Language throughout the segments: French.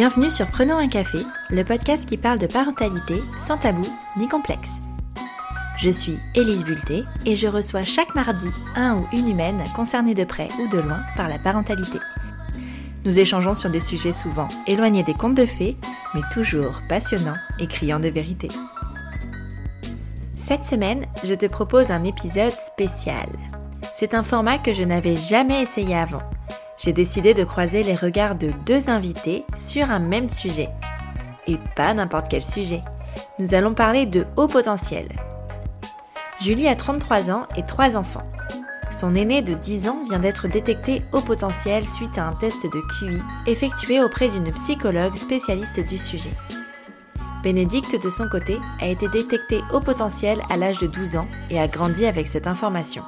Bienvenue sur Prenons un café, le podcast qui parle de parentalité sans tabou ni complexe. Je suis Élise Bulté et je reçois chaque mardi un ou une humaine concernée de près ou de loin par la parentalité. Nous échangeons sur des sujets souvent éloignés des contes de fées, mais toujours passionnants et criants de vérité. Cette semaine, je te propose un épisode spécial. C'est un format que je n'avais jamais essayé avant j'ai décidé de croiser les regards de deux invités sur un même sujet. Et pas n'importe quel sujet. Nous allons parler de haut potentiel. Julie a 33 ans et 3 enfants. Son aîné de 10 ans vient d'être détecté haut potentiel suite à un test de QI effectué auprès d'une psychologue spécialiste du sujet. Bénédicte, de son côté, a été détectée haut potentiel à l'âge de 12 ans et a grandi avec cette information.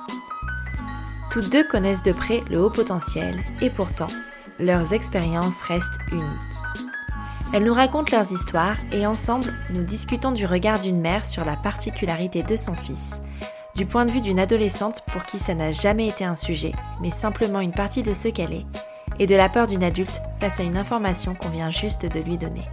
Toutes deux connaissent de près le haut potentiel et pourtant, leurs expériences restent uniques. Elles nous racontent leurs histoires et ensemble, nous discutons du regard d'une mère sur la particularité de son fils, du point de vue d'une adolescente pour qui ça n'a jamais été un sujet, mais simplement une partie de ce qu'elle est, et de la peur d'une adulte face à une information qu'on vient juste de lui donner.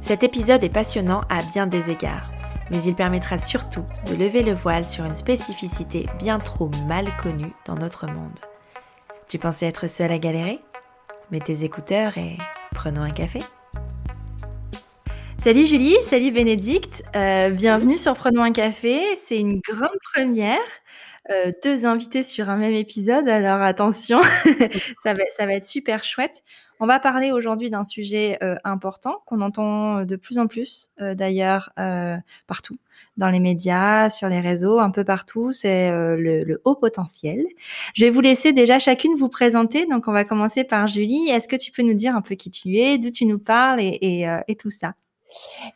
Cet épisode est passionnant à bien des égards mais il permettra surtout de lever le voile sur une spécificité bien trop mal connue dans notre monde. Tu pensais être seul à galérer? Mets tes écouteurs et prenons un café. Salut Julie, salut Bénédicte, euh, bienvenue sur Prenons un café. C'est une grande première. Euh, deux invités sur un même épisode, alors attention, ça, va, ça va être super chouette. On va parler aujourd'hui d'un sujet euh, important qu'on entend de plus en plus euh, d'ailleurs euh, partout, dans les médias, sur les réseaux, un peu partout, c'est le, haut potentiel. Je vais vous laisser déjà chacune vous présenter. Donc on va commencer par Julie. Est-ce que tu peux nous dire un peu qui tu es, d'où tu nous parles et tout ça?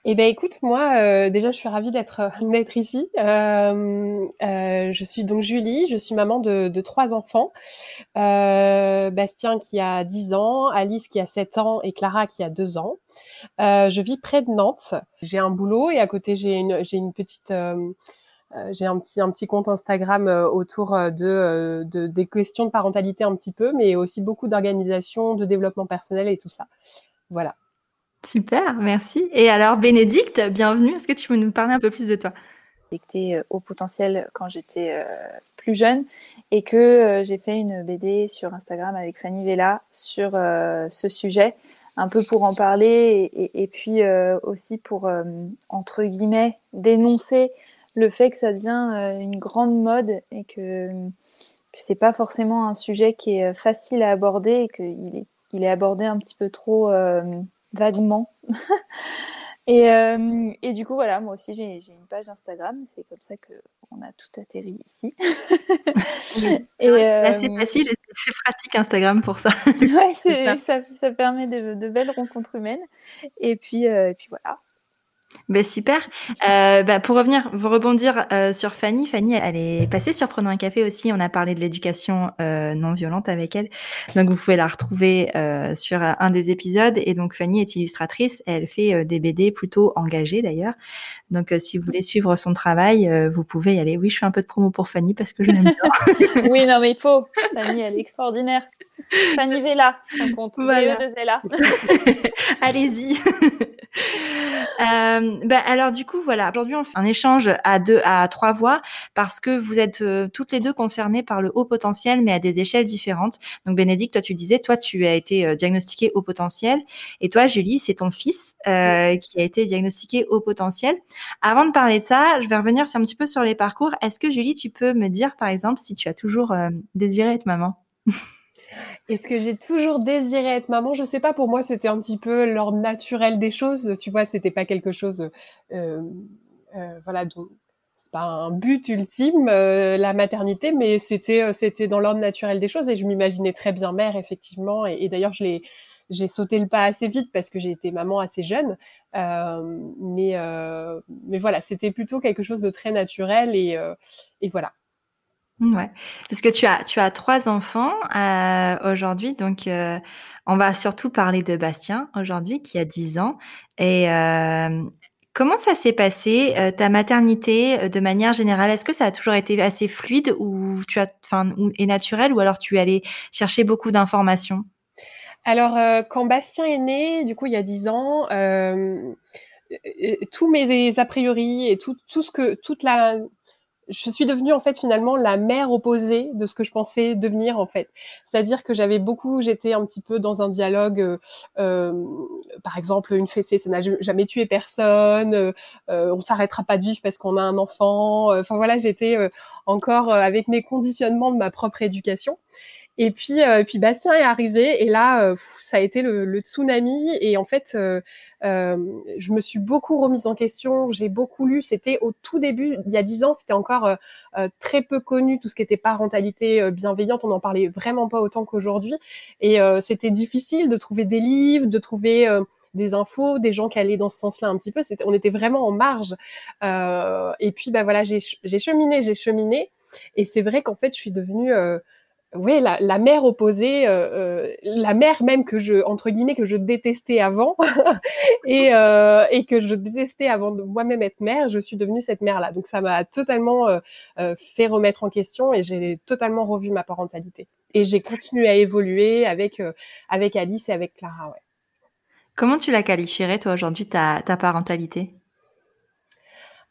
Eh ben écoute, moi déjà je suis ravie d'être ici. Je suis donc Julie, je suis maman de trois enfants. Bastien qui a 10 ans, Alice qui a 7 ans et Clara qui a 2 ans. je vis près de Nantes. J'ai un boulot et à côté j'ai une petite j'ai un petit compte Instagram autour de, de, des questions de parentalité un petit peu, mais aussi beaucoup d'organisation, de développement personnel et tout ça. Voilà. Super, merci. Et alors, Bénédicte, bienvenue. Est-ce que tu peux nous parler un peu plus de toi? Euh, au potentiel quand j'étais euh, plus jeune et que euh, j'ai fait une BD sur Instagram avec Fanny Vella sur ce sujet, un peu pour en parler et, puis aussi pour, entre guillemets, dénoncer le fait que ça devient une grande mode et que, que c'est pas forcément un sujet qui est facile à aborder et qu'il est, il est abordé un petit peu trop vaguement. et, euh, et, du coup, voilà, moi aussi, j'ai une page Instagram. C'est comme ça qu'on a tout atterri ici. et, euh, c'est facile et c'est pratique Instagram pour ça. ouais, ça. Ça, permet de, belles rencontres humaines. Et puis, euh, et puis voilà. Ben super. Euh, bah, pour revenir, vous rebondir euh, sur Fanny. Fanny, elle est passée sur Prenons un café aussi. On a parlé de l'éducation euh, non violente avec elle. Donc vous pouvez la retrouver euh, sur un des épisodes. Et donc Fanny est illustratrice. Elle fait euh, des BD plutôt engagées d'ailleurs. Donc si vous voulez suivre son travail, vous pouvez y aller. Oui, je fais un peu de promo pour Fanny parce que je l'aime bien. oui, non mais il faut. Fanny, elle est extraordinaire. Fanny Vella, son compte. Voilà. Allez-y. euh, bah, alors du coup voilà, aujourd'hui on fait un échange à deux, à trois voix parce que vous êtes euh, toutes les deux concernées par le haut potentiel, mais à des échelles différentes. Donc Bénédicte, toi tu disais, toi tu as été euh, diagnostiqué haut potentiel, et toi Julie, c'est ton fils qui a été diagnostiqué haut potentiel. Avant de parler de ça, je vais revenir sur un petit peu sur les parcours. Est-ce que Julie, tu peux me dire par exemple si tu as toujours désiré être maman? Est-ce que j'ai toujours désiré être maman Je sais pas. Pour moi, c'était un petit peu l'ordre naturel des choses. Tu vois, c'était pas quelque chose, euh, euh, voilà, c'est pas un but ultime euh, la maternité, mais c'était c'était dans l'ordre naturel des choses. Et je m'imaginais très bien mère, effectivement. Et, d'ailleurs, j'ai sauté le pas assez vite parce que j'ai été maman assez jeune. Mais mais voilà, c'était plutôt quelque chose de très naturel et, et voilà. Parce que tu as tu as trois enfants euh, aujourd'hui, donc euh, on va surtout parler de Bastien aujourd'hui qui a 10 ans. Et euh, comment ça s'est passé ta maternité de manière générale? Est-ce que ça a toujours été assez fluide ou tu as, enfin, et naturel, ou alors tu es allé chercher beaucoup d'informations? Alors, quand Bastien est né, du coup, il y a dix ans, tous mes a priori et tout, tout ce que toute la je suis devenue en fait finalement la mère opposée de ce que je pensais devenir en fait. C'est-à-dire que j'avais beaucoup, j'étais un petit peu dans un dialogue, euh, euh par exemple une fessée, ça n'a jamais tué personne, euh, euh, on s'arrêtera pas de vivre parce qu'on a un enfant. Euh, enfin voilà, j'étais encore avec mes conditionnements de ma propre éducation. Et puis, euh, puis Bastien est arrivé et là, euh, ça a été le, le, tsunami. Et en fait, euh, euh, je me suis beaucoup remise en question. J'ai beaucoup lu. C'était au tout début, il y a dix ans, c'était encore très peu connu tout ce qui était parentalité bienveillante. On n'en parlait vraiment pas autant qu'aujourd'hui. Et c'était difficile de trouver des livres, de trouver des infos, des gens qui allaient dans ce sens-là un petit peu. on était vraiment en marge. et puis, bah voilà, j'ai cheminé, j'ai cheminé. Et c'est vrai qu'en fait, je suis devenue oui, la, la, mère opposée, euh, euh, la mère même que je entre guillemets que je détestais avant et, euh, et que je détestais avant de moi-même être mère, je suis devenue cette mère-là. Donc ça m'a totalement euh, fait remettre en question et j'ai totalement revu ma parentalité. Et j'ai continué à évoluer avec avec Alice et avec Clara. Ouais. Comment tu la qualifierais toi aujourd'hui ta, ta parentalité?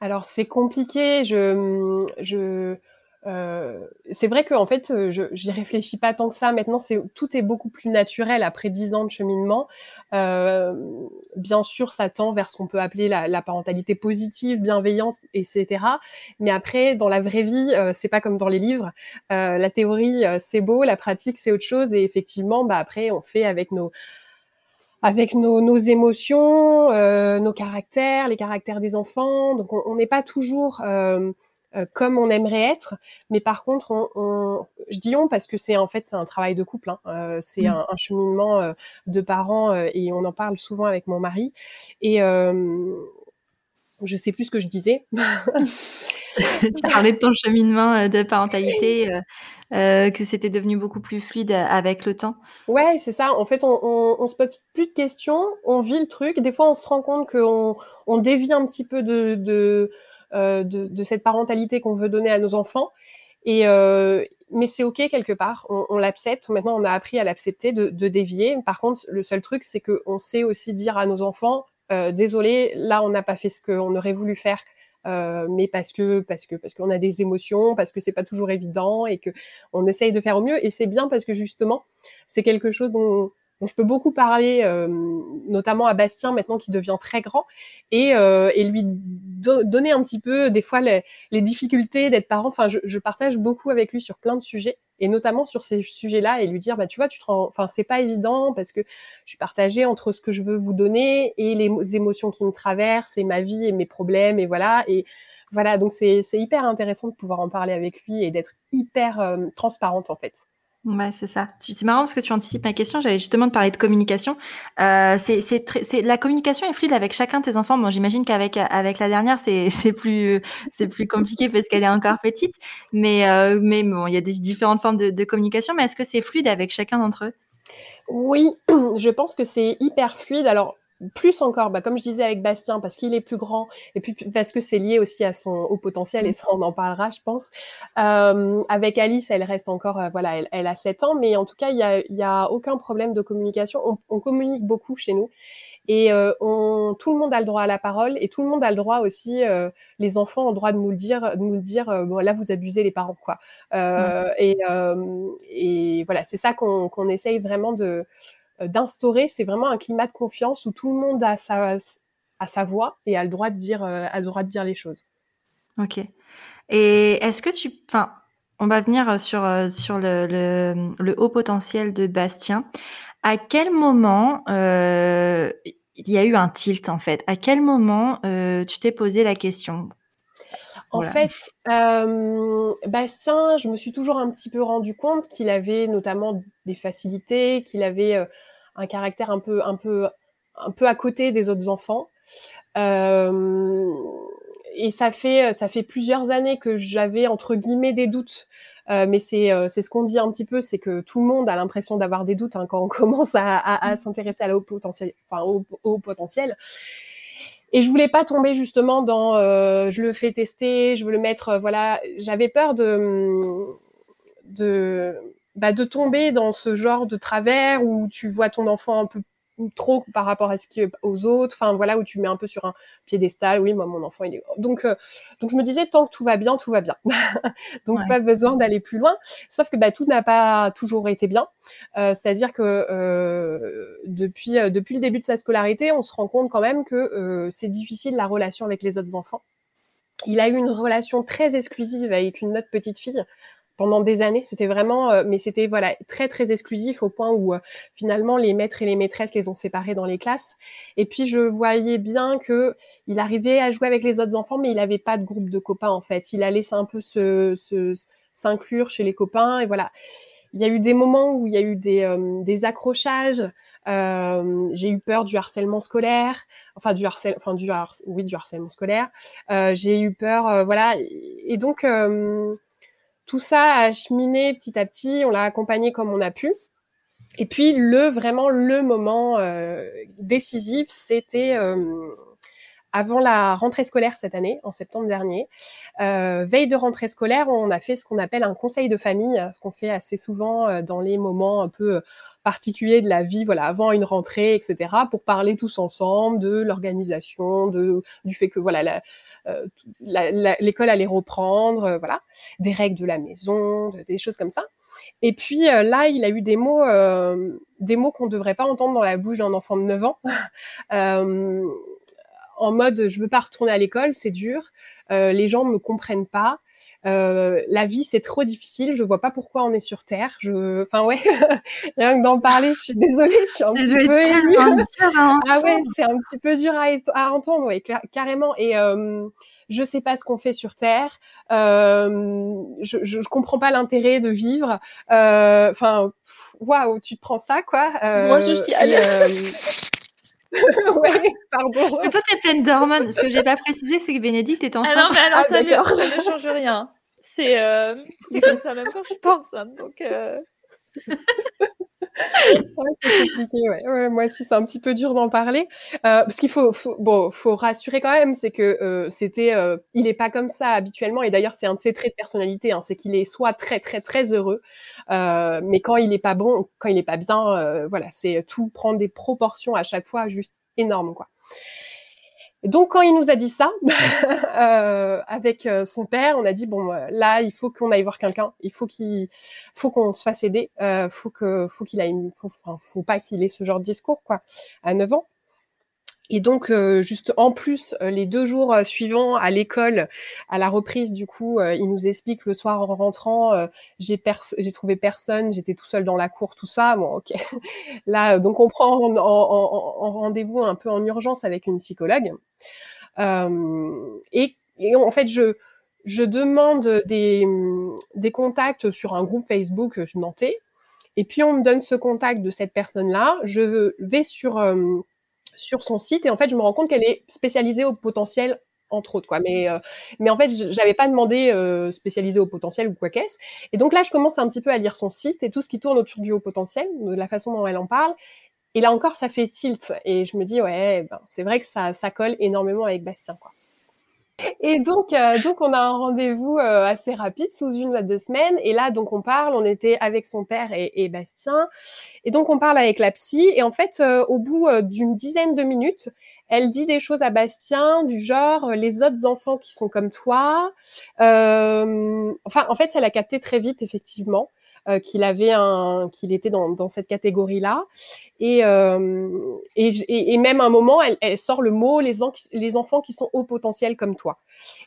Alors c'est compliqué. Je je euh, c'est vrai que en fait, euh, je j'y réfléchis pas tant que ça. Maintenant, c'est tout est beaucoup plus naturel après dix ans de cheminement. Euh, bien sûr, ça tend vers ce qu'on peut appeler la, la, parentalité positive, bienveillante, etc. Mais après, dans la vraie vie, euh, c'est pas comme dans les livres. Euh, la théorie, c'est beau, la pratique, c'est autre chose. Et effectivement, bah après, on fait avec nos avec nos, nos émotions, nos caractères, les caractères des enfants. Donc, on n'est pas toujours euh, comme on aimerait être. Mais par contre, on, on je dis on parce que c'est en fait c'est un travail de couple. Hein. Euh, c'est mmh. un, un, cheminement euh, de parents euh, et on en parle souvent avec mon mari. Et je sais plus ce que je disais. tu parlais de ton cheminement de parentalité, euh, que c'était devenu beaucoup plus fluide avec le temps. Ouais, c'est ça. En fait, on, on, on, se pose plus de questions, on vit le truc. Des fois, on se rend compte qu'on on dévie un petit peu de, de euh, de, de, cette parentalité qu'on veut donner à nos enfants. Et euh, mais c'est ok quelque part, on, l'accepte. Maintenant, on a appris à l'accepter, de, dévier. Par contre, le seul truc, c'est qu'on sait aussi dire à nos enfants euh, désolé, là, on n'a pas fait ce qu'on aurait voulu faire. Euh, mais parce que parce que parce qu'on a des émotions, parce que c'est pas toujours évident et que on essaye de faire au mieux. Et c'est bien parce que justement, c'est quelque chose dont je peux beaucoup parler, notamment à Bastien maintenant qui devient très grand, et, lui do donner un petit peu des fois les, difficultés d'être parent. Enfin, je, je, partage beaucoup avec lui sur plein de sujets, et notamment sur ces sujets-là, et lui dire, bah tu vois, tu te rends... enfin c'est pas évident parce que je suis partagée entre ce que je veux vous donner et les émotions qui me traversent, et ma vie et mes problèmes, et voilà, et voilà, donc c'est hyper intéressant de pouvoir en parler avec lui et d'être hyper euh, transparente en fait. Ouais, c'est ça. C'est marrant parce que tu anticipes ma question. J'allais justement te parler de communication. Euh, c'est, c'est, c'est la communication est fluide avec chacun de tes enfants. Bon, j'imagine qu'avec avec la dernière, c'est, c'est plus c'est plus compliqué parce qu'elle est encore petite. Mais euh, mais bon, il y a des différentes formes de, de communication. Mais est-ce que c'est fluide avec chacun d'entre eux? Oui, je pense que c'est hyper fluide. Alors plus encore, bah, comme je disais avec Bastien, parce qu'il est plus grand, et puis parce que c'est lié aussi à son haut potentiel, et ça on en parlera, je pense. Euh, avec Alice, elle reste encore, euh, voilà, elle, elle, a 7 ans, mais en tout cas, il y a, y a aucun problème de communication. On, on communique beaucoup chez nous, et euh, on, tout le monde a le droit à la parole, et tout le monde a le droit aussi, euh, les enfants ont le droit de nous le dire, de nous le dire, euh, bon là vous abusez les parents, quoi. Et, et voilà, c'est ça qu'on qu'on essaye vraiment de d'instaurer, c'est vraiment un climat de confiance où tout le monde a sa, a sa voix et a le droit de dire, euh, a le droit de dire les choses. Ok. Et est-ce que tu, enfin, on va venir sur euh, sur le, le, haut potentiel de Bastien. À quel moment euh, il y a eu un tilt en fait? À quel moment euh, tu t'es posé la question? En voilà. fait, euh, Bastien, je me suis toujours un petit peu rendu compte qu'il avait notamment des facilités, qu'il avait euh, un caractère un peu, un peu, un peu à côté des autres enfants. Euh, et ça fait, ça fait plusieurs années que j'avais entre guillemets des doutes. Euh, mais c'est, euh, c'est ce qu'on dit un petit peu, c'est que tout le monde a l'impression d'avoir des doutes hein, quand on commence à, à, à s'intéresser à la haut potentiel, enfin au, au potentiel. Et je voulais pas tomber justement dans euh, je le fais tester, je veux le mettre, euh, voilà. J'avais peur de, de bah, de tomber dans ce genre de travers où tu vois ton enfant un peu trop par rapport à ce qui aux autres. Enfin voilà où tu mets un peu sur un piédestal. Oui moi mon enfant il est donc euh, donc je me disais tant que tout va bien tout va bien. Donc pas besoin d'aller plus loin. Sauf que bah, tout n'a pas toujours été bien. Euh, c'est-à-dire que euh, depuis euh, depuis le début de sa scolarité on se rend compte quand même que euh, c'est difficile la relation avec les autres enfants. Il a eu une relation très exclusive avec une autre petite fille pendant des années. C'était vraiment, euh, mais c'était voilà très très exclusif au point où euh, finalement les maîtres et les maîtresses les ont séparés dans les classes. Et puis je voyais bien que il arrivait à jouer avec les autres enfants, mais il n'avait pas de groupe de copains en fait. Il a laissé un peu se s'inclure chez les copains et voilà. Il y a eu des moments où il y a eu des, euh, des accrochages. Euh, j'ai eu peur du harcèlement scolaire, enfin du harcèlement, enfin du oui du harcèlement scolaire. Euh, j'ai eu peur, voilà, et donc tout ça a cheminé petit à petit, on l'a accompagné comme on a pu. Et puis le vraiment le moment euh, décisif, c'était euh, avant la rentrée scolaire cette année, en septembre dernier. Euh, veille de rentrée scolaire, on a fait ce qu'on appelle un conseil de famille, ce qu'on fait assez souvent dans les moments un peu particuliers de la vie, voilà, avant une rentrée, etc., pour parler tous ensemble de l'organisation, de du fait que voilà la, l'école allait reprendre, euh, voilà, des règles de la maison, des choses comme ça. Et puis euh, là, il a eu des mots, des mots qu'on ne devrait pas entendre dans la bouche d'un enfant de 9 ans. en mode je veux pas retourner à l'école, c'est dur, les gens me comprennent pas, euh, la vie c'est trop difficile, je vois pas pourquoi on est sur Terre. Je, enfin ouais, rien que d'en parler, je suis désolée, je suis un petit peu émue. ah ouais, c'est un petit peu dur à, à entendre, ouais, carrément. Et euh, je sais pas ce qu'on fait sur Terre, euh, je, je, je, comprends pas l'intérêt de vivre. Euh, enfin, waouh, tu te prends ça quoi. Moi je suis ouais, pardon. Mais toi, t'es pleine d'hormones. Ce que j'ai pas précisé, c'est que Bénédicte est enceinte. Ah non, mais alors, ah, ça, ne, ça, ne, change rien. C'est euh, comme ça même quand je suis pas enceinte. Donc, euh... c'est compliqué, ouais. ouais. Moi aussi, c'est un petit peu dur d'en parler. Euh, parce qu'il faut, faut, bon, faut rassurer quand même, c'est que euh, c'était, euh, il est pas comme ça habituellement. Et d'ailleurs, c'est un de ses traits de personnalité, hein, c'est qu'il est soit très, très, très heureux, euh, mais quand il est pas bon, quand il est pas bien, euh, voilà, c'est tout prendre des proportions à chaque fois juste énormes, quoi donc quand il nous a dit ça euh, avec euh, son père, on a dit bon euh, là il faut qu'on aille voir quelqu'un, il faut qu'il faut qu'on se fasse aider, euh, faut que faut qu'il aille, faut, faut pas qu'il ait ce genre de discours quoi à 9 ans. Et donc, euh, juste en plus, euh, les deux jours euh, suivants à l'école, à la reprise, du coup, il nous explique le soir en rentrant, j'ai j'ai trouvé personne, j'étais tout seul dans la cour, tout ça. Bon, ok. Là, donc on prend en, en, en rendez-vous un peu en urgence avec une psychologue. et, et en fait, je je demande des, des contacts sur un groupe Facebook nantais. Et puis on me donne ce contact de cette personne-là. Je vais sur sur son site et en fait je me rends compte qu'elle est spécialisée au potentiel entre autres quoi. Mais euh, mais en fait j'avais pas demandé euh, spécialisé au potentiel ou quoi qu'est-ce. Et donc là je commence un petit peu à lire son site et tout ce qui tourne autour du haut potentiel de la façon dont elle en parle. Et là encore ça fait tilt et je me dis ouais ben, c'est vrai que ça ça colle énormément avec Bastien quoi et donc, euh, donc on a un rendez-vous euh, assez rapide, sous une ou deux semaines. Et là, donc on parle. On était avec son père et, et Bastien. Et donc on parle avec la psy. Et en fait, euh, au bout d'une dizaine de minutes, elle dit des choses à Bastien du genre les autres enfants qui sont comme toi. enfin, en fait, elle a capté très vite, effectivement. Euh, qu'il avait un, qu'il était dans, dans cette catégorie-là. Et, euh, et, et, même un moment, elle, elle sort le mot les, les enfants qui sont au potentiel comme toi.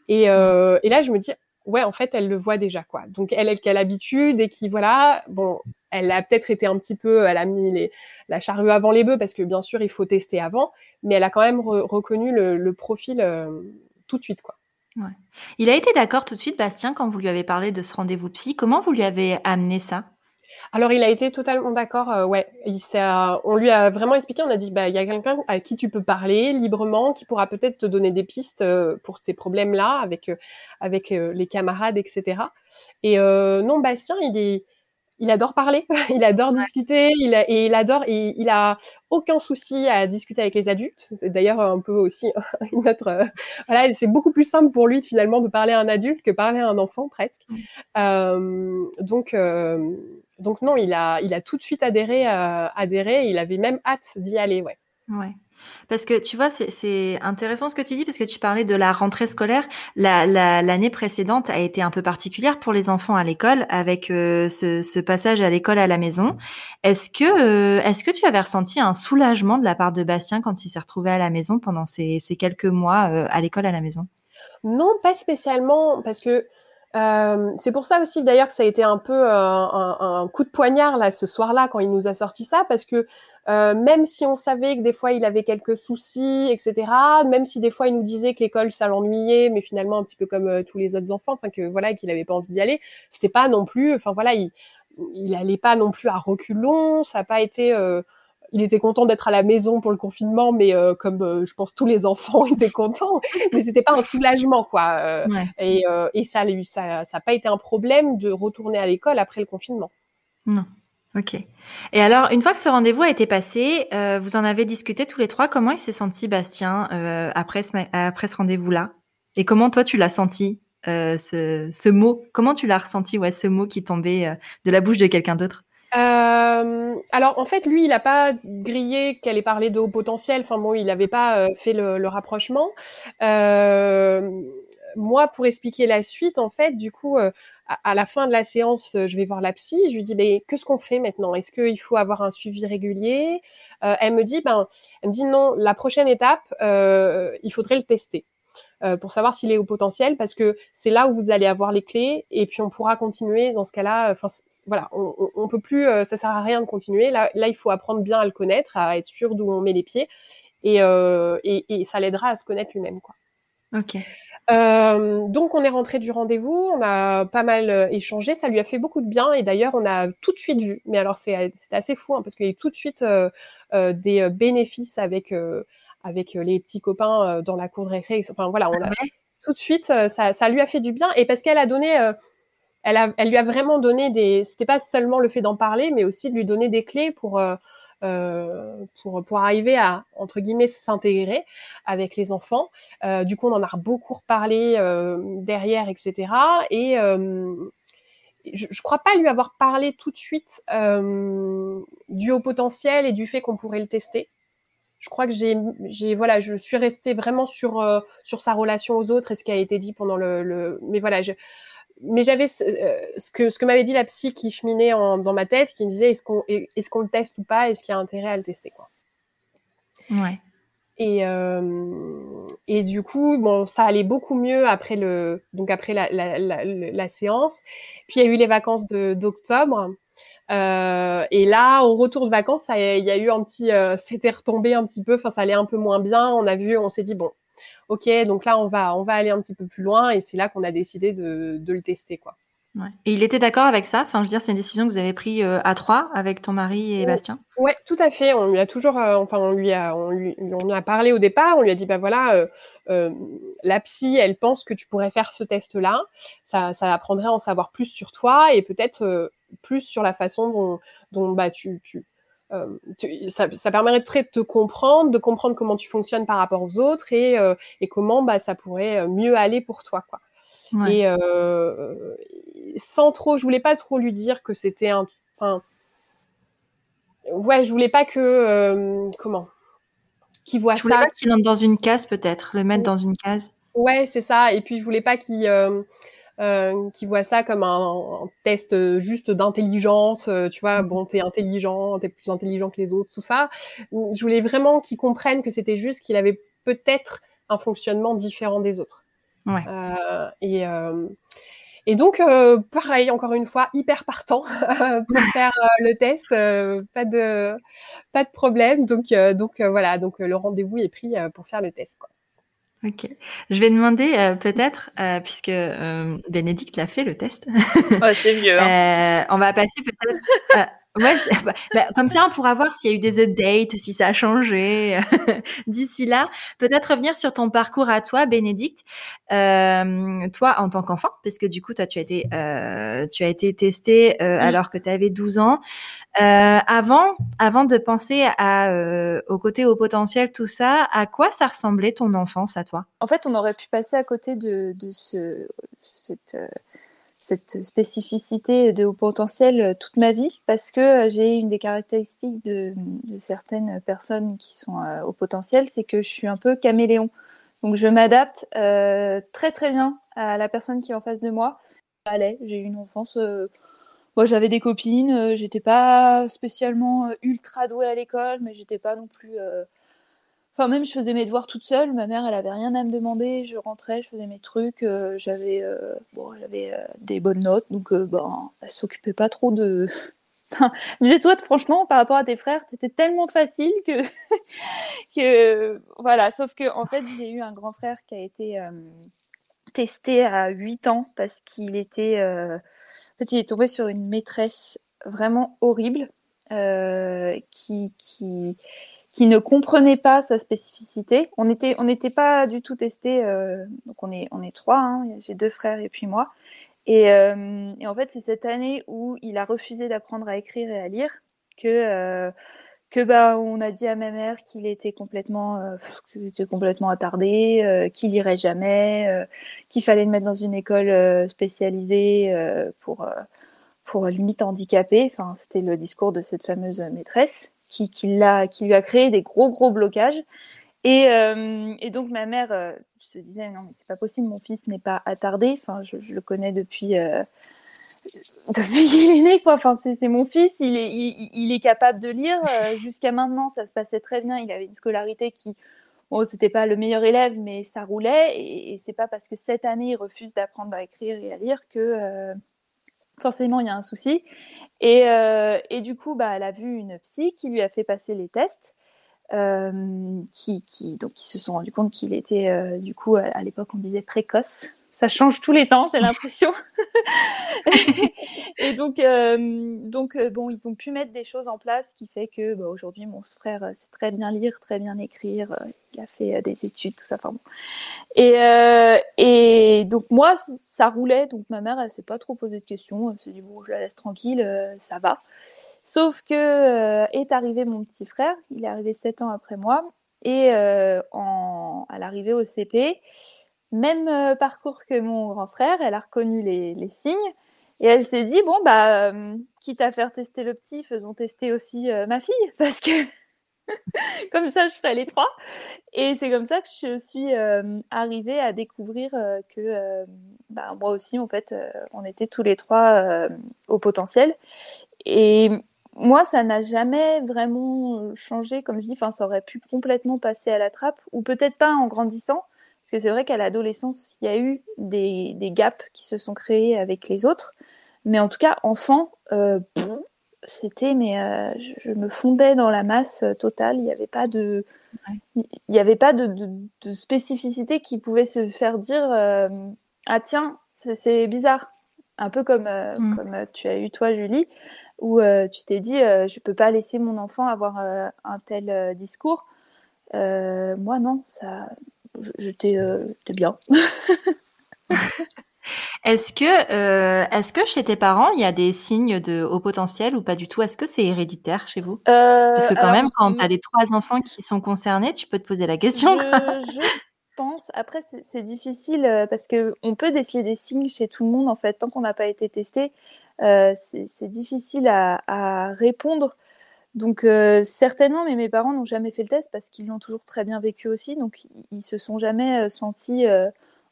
Et, euh, et là, je me dis, ouais, en fait, elle le voit déjà, quoi. Donc, elle, elle a l'habitude et qui, voilà, bon, elle a peut-être été un petit peu, elle a mis les, la charrue avant les bœufs parce que bien sûr, il faut tester avant, mais elle a quand même reconnu le, le profil euh, tout de suite, quoi. Il a été d'accord tout de suite, Bastien, quand vous lui avez parlé de ce rendez-vous psy. Comment vous lui avez amené ça? Alors il a été totalement d'accord, euh, ouais. Il on lui a vraiment expliqué, on a dit bah il y a quelqu'un à qui tu peux parler librement, qui pourra peut-être te donner des pistes euh, pour ces problèmes-là avec euh, avec euh, les camarades, etc. Et non, Bastien, il est il adore parler, il adore ouais. discuter, il a, et il adore, et il a aucun souci à discuter avec les adultes. C'est d'ailleurs un peu aussi une autre, euh, voilà, c'est beaucoup plus simple pour lui finalement de parler à un adulte que parler à un enfant presque. Mmh. Euh, donc, euh, donc non, il a, il a tout de suite adhéré, adhéré. Il avait même hâte d'y aller, ouais. Ouais. Parce que tu vois, c'est intéressant ce que tu dis, parce que tu parlais de la rentrée scolaire. L'année précédente a été un peu particulière pour les enfants à l'école, avec euh, ce, passage à l'école à la maison. Est-ce que, euh, est-ce que tu avais ressenti un soulagement de la part de Bastien quand il s'est retrouvé à la maison pendant ces, quelques mois euh, à l'école à la maison? Non, pas spécialement, parce que c'est pour ça aussi d'ailleurs que ça a été un peu un, un, coup de poignard là ce soir-là quand il nous a sorti ça parce que euh, même si on savait que des fois il avait quelques soucis, etc. Même si des fois il nous disait que l'école ça l'ennuyait, mais finalement un petit peu comme euh, tous les autres enfants, enfin que voilà qu'il avait pas envie d'y aller. C'était pas non plus, enfin voilà, il il allait pas non plus à reculons. Ça n'a pas été. Euh, il était content d'être à la maison pour le confinement, mais comme je pense tous les enfants étaient contents, mais c'était pas un soulagement quoi. Et, et ça, ça, ça n'a pas été un problème de retourner à l'école après le confinement. Non. Ok. Et alors, une fois que ce rendez-vous a été passé, euh, vous en avez discuté tous les trois. Comment il s'est senti, Bastien, euh, après ce, après ce rendez-vous-là? Et comment toi, tu l'as senti, euh, ce, ce, mot? Comment tu l'as ressenti, ouais, ce mot qui tombait de la bouche de quelqu'un d'autre? Alors en fait, lui, il n'a pas grillé qu'elle ait parlé de haut potentiel. Enfin bon, il n'avait pas fait le, le rapprochement. Moi, pour expliquer la suite, en fait, du coup, à, la fin de la séance, euh, je vais voir la psy. Je lui dis, mais qu'est-ce qu'on fait maintenant? Est-ce qu'il faut avoir un suivi régulier? Euh, Elle me dit, ben, elle me dit non. La prochaine étape, euh, il faudrait le tester. pour savoir s'il est au potentiel, parce que c'est là où vous allez avoir les clés, et puis on pourra continuer dans ce cas-là. Enfin, voilà, on, peut plus, ça sert à rien de continuer. Là, il faut apprendre bien à le connaître, à être sûr d'où on met les pieds, et, et, et ça l'aidera à se connaître lui-même, quoi. Ok. Euh, donc on est rentré du rendez-vous, on a pas mal euh, échangé, ça lui a fait beaucoup de bien et d'ailleurs on a tout de suite vu, mais alors c'est assez fou hein, parce qu'il y a eu tout de suite euh, des bénéfices avec avec les petits copains dans la cour de récré. Enfin voilà, on a tout de suite ça, ça lui a fait du bien et parce qu'elle a donné elle, a, elle lui a vraiment donné des. C'était pas seulement le fait d'en parler, mais aussi de lui donner des clés pour euh, pour, pour arriver à, entre guillemets, s'intégrer avec les enfants. Euh, du coup, on en a beaucoup reparlé euh, derrière, etc. Et je, je crois pas lui avoir parlé tout de suite du haut potentiel et du fait qu'on pourrait le tester. Je crois que j'ai, j'ai, voilà, je suis restée vraiment sur sur sa relation aux autres et ce qui a été dit pendant le, le mais voilà, je, mais j'avais euh, ce que ce que m'avait dit la psy qui cheminait en, dans ma tête, qui me disait est-ce qu'on est-ce qu'on le teste ou pas, est-ce qu'il y a intérêt à le tester quoi? Ouais. Et euh, et du coup bon ça allait beaucoup mieux après le donc après la la, la, la séance. Puis il y a eu les vacances de d'octobre. Euh, et là, au retour de vacances, il y a eu un petit, euh, c'était retombé un petit peu. Enfin, ça allait un peu moins bien. On a vu, on s'est dit bon, ok, donc là on va on va aller un petit peu plus loin et c'est là qu'on a décidé de, de le tester quoi. Ouais. Et il était d'accord avec ça? Enfin, je veux dire, c'est une décision que vous avez prise euh, à trois avec ton mari et Bastien? Ouais, tout à fait. On lui a toujours, euh, enfin, on lui a, on lui, on a parlé au départ. On lui a dit, bah voilà, euh, euh, la psy, elle pense que tu pourrais faire ce test-là. Ça, ça apprendrait à en savoir plus sur toi et peut-être plus sur la façon dont, dont bah tu, tu euh, ça, ça, permettrait de te comprendre, de comprendre comment tu fonctionnes par rapport aux autres et, euh, et comment bah, ça pourrait euh, mieux aller pour toi. Quoi. Ouais. Et euh, sans trop, je voulais pas trop lui dire que c'était un. Enfin, ouais, je voulais pas que. Comment Qu'il voit je voulais ça. pas qu'il entre dans une case, peut-être, le mettre dans une case? Ouais, c'est ça. Et puis, je voulais pas qu'il euh, qui voit ça comme un, un test juste d'intelligence, euh, tu vois, bon, t'es intelligent, t'es plus intelligent que les autres, tout ça. Je voulais vraiment qu'il comprenne que c'était juste qu'il avait peut-être un fonctionnement différent des autres. Ouais. Euh, et, euh, et donc, euh, pareil, encore une fois, hyper partant pour faire le test, pas de pas de problème. Donc, donc voilà, donc le rendez-vous est pris pour faire le test. Quoi. Ok. Je vais demander euh, peut-être, euh, puisque euh, Bénédicte l'a fait le test. c'est mieux. Hein. on va passer peut-être. Ouais, bah, bah, comme ça, on pourra voir s'il y a eu des updates, si ça a changé. D'ici là, peut-être revenir sur ton parcours à toi, Bénédicte. toi, en tant qu'enfant, puisque du coup, toi, tu as été, tu as été testé alors que tu avais 12 ans. Euh, avant, avant de penser à, euh, au côté au potentiel, tout ça, à quoi ça ressemblait ton enfance à toi? En fait, on aurait pu passer à côté de, de ce, cette, euh, cette spécificité de haut potentiel toute ma vie parce que j'ai une des caractéristiques de, certaines personnes qui sont au potentiel, c'est que je suis un peu caméléon. Donc je m'adapte très très bien à la personne qui est en face de moi. Allez, j'ai eu une enfance moi, j'avais des copines, euh, j'étais pas spécialement euh, ultra douée à l'école, mais j'étais pas non plus. Euh, enfin, même je faisais mes devoirs toute seule. Ma mère, elle avait rien à me demander. Je rentrais, je faisais mes trucs. j'avais, bon, j'avais des bonnes notes, donc ben, elle s'occupait pas trop de. Disais-toi, franchement, par rapport à tes frères, t'étais tellement facile que, que voilà. Sauf que en fait, j'ai eu un grand frère qui a été testé à 8 ans parce qu'il était en fait, il est tombé sur une maîtresse vraiment horrible euh, qui, qui, qui ne comprenait pas sa spécificité. On n'était on pas du tout testé. Euh, donc on est on est trois. Hein, J'ai deux frères et puis moi. Et, euh, et en fait, c'est cette année où il a refusé d'apprendre à écrire et à lire que euh, que bah on a dit à ma mère qu'il était complètement était complètement attardé, qu'il irait jamais, qu'il fallait le mettre dans une école spécialisée pour pour limite handicapé. Enfin, c'était le discours de cette fameuse maîtresse qui qui l'a qui lui a créé des gros gros blocages. Et et donc ma mère se disait non mais c'est pas possible, mon fils n'est pas attardé. Enfin, je, je le connais depuis depuis qu'il est né, quoi. Enfin, c'est mon fils, il est, il, est capable de lire. Euh, jusqu'à maintenant, ça se passait très bien. Il avait une scolarité qui, bon, c'était pas le meilleur élève, mais ça roulait. Et, c'est pas parce que cette année il refuse d'apprendre à écrire et à lire que euh, forcément il y a un souci. Et, euh, et, du coup, bah, elle a vu une psy qui lui a fait passer les tests. qui, qui, donc, se sont rendu compte qu'il était, du coup, à l'époque, on disait précoce ça change tous les ans, j'ai l'impression. et donc, euh, donc euh, bon, ils ont pu mettre des choses en place qui fait que bah, aujourd'hui, mon frère euh, sait très bien lire, très bien écrire. il a fait des études, tout ça. Enfin bon. Et, donc moi, ça roulait. Donc ma mère, elle s'est pas trop posé de questions. Elle s'est dit bon, je la laisse tranquille, ça va. Sauf que est arrivé mon petit frère. Il est arrivé sept ans après moi. Et à l'arrivée au CP, même euh, parcours que mon grand frère, elle a reconnu les, signes. Et elle s'est dit bon bah euh, quitte à faire tester le petit, faisons tester aussi euh, ma fille. Parce que comme ça je ferai les trois. Et c'est comme ça que je suis arrivée à découvrir que bah, moi aussi en fait on était tous les trois au potentiel. Et moi, ça n'a jamais vraiment changé, comme je dis, enfin, ça aurait pu complètement passer à la trappe, ou peut-être pas en grandissant, parce que c'est vrai qu'à l'adolescence, il y a eu des, des, gaps qui se sont créés avec les autres. Mais en tout cas, enfant, euh, c'était, mais euh, je, me fondais dans la masse totale. Il n'y avait pas de, il n'y avait pas de, de, de, spécificité qui pouvait se faire dire, euh, ah tiens, c'est bizarre. Un peu comme, euh, mm. comme tu as eu toi, Julie, où tu t'es dit, je peux pas laisser mon enfant avoir un tel discours. moi, non, ça, j'étais euh, bien. Est-ce que, euh, est-ce que chez tes parents, il y a des signes de haut potentiel ou pas du tout? Est-ce que c'est héréditaire chez vous? Euh, Parce que quand même, quand tu as les trois enfants qui sont concernés, tu peux te poser la question. Je, pense. Après, c'est difficile parce que on peut déceler des signes chez tout le monde en fait. Tant qu'on n'a pas été testé, c'est difficile à, à, répondre. Donc euh, certainement, mais mes parents n'ont jamais fait le test parce qu'ils l'ont toujours très bien vécu aussi. Donc ils se sont jamais euh, sentis euh,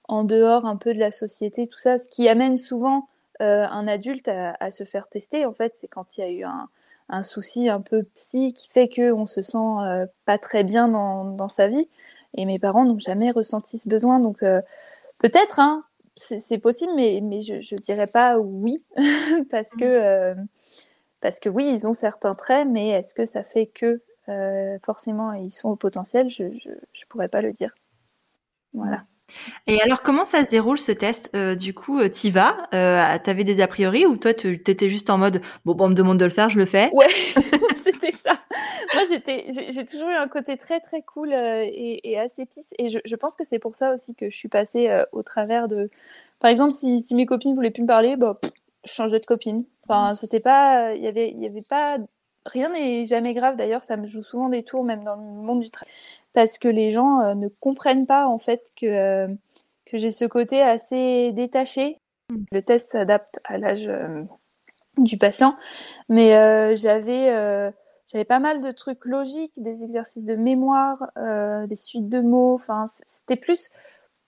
en dehors un peu de la société, tout ça. Ce qui amène souvent un adulte à, se faire tester, en fait, c'est quand il y a eu un, souci un peu psy qui fait qu'on se sent pas très bien dans, sa vie. Et mes parents n'ont jamais ressenti ce besoin. Donc peut-être, hein, c'est possible, mais, mais je, je dirais pas oui parce que parce que oui, ils ont certains traits, mais est-ce que ça fait que euh, forcément ils sont au potentiel? Je ne pourrais pas le dire. Voilà. Et alors, comment ça se déroule ce test? Euh, Du coup, euh, tu vas? Euh, Tu avais des a priori ou toi, tu étais juste en mode bon, bon, on me demande de le faire, je le fais? Ouais, c'était ça. Moi, j'étais, j'ai toujours eu un côté très très cool et, assez pisse. Et je, pense que c'est pour ça aussi que je suis passée au travers de. Par exemple, si, si mes copines voulaient plus me parler, bah, je changeais de copine. Enfin, c'était pas, il y avait, il y avait pas, rien n'est jamais grave. D'ailleurs, ça me joue souvent des tours, même dans le monde du travail, parce que les gens euh, ne comprennent pas en fait que euh, que j'ai ce côté assez détaché. Mmh. Le test s'adapte à l'âge du patient, mais j'avais j'avais pas mal de trucs logiques, des exercices de mémoire, des suites de mots. Enfin, c'était plus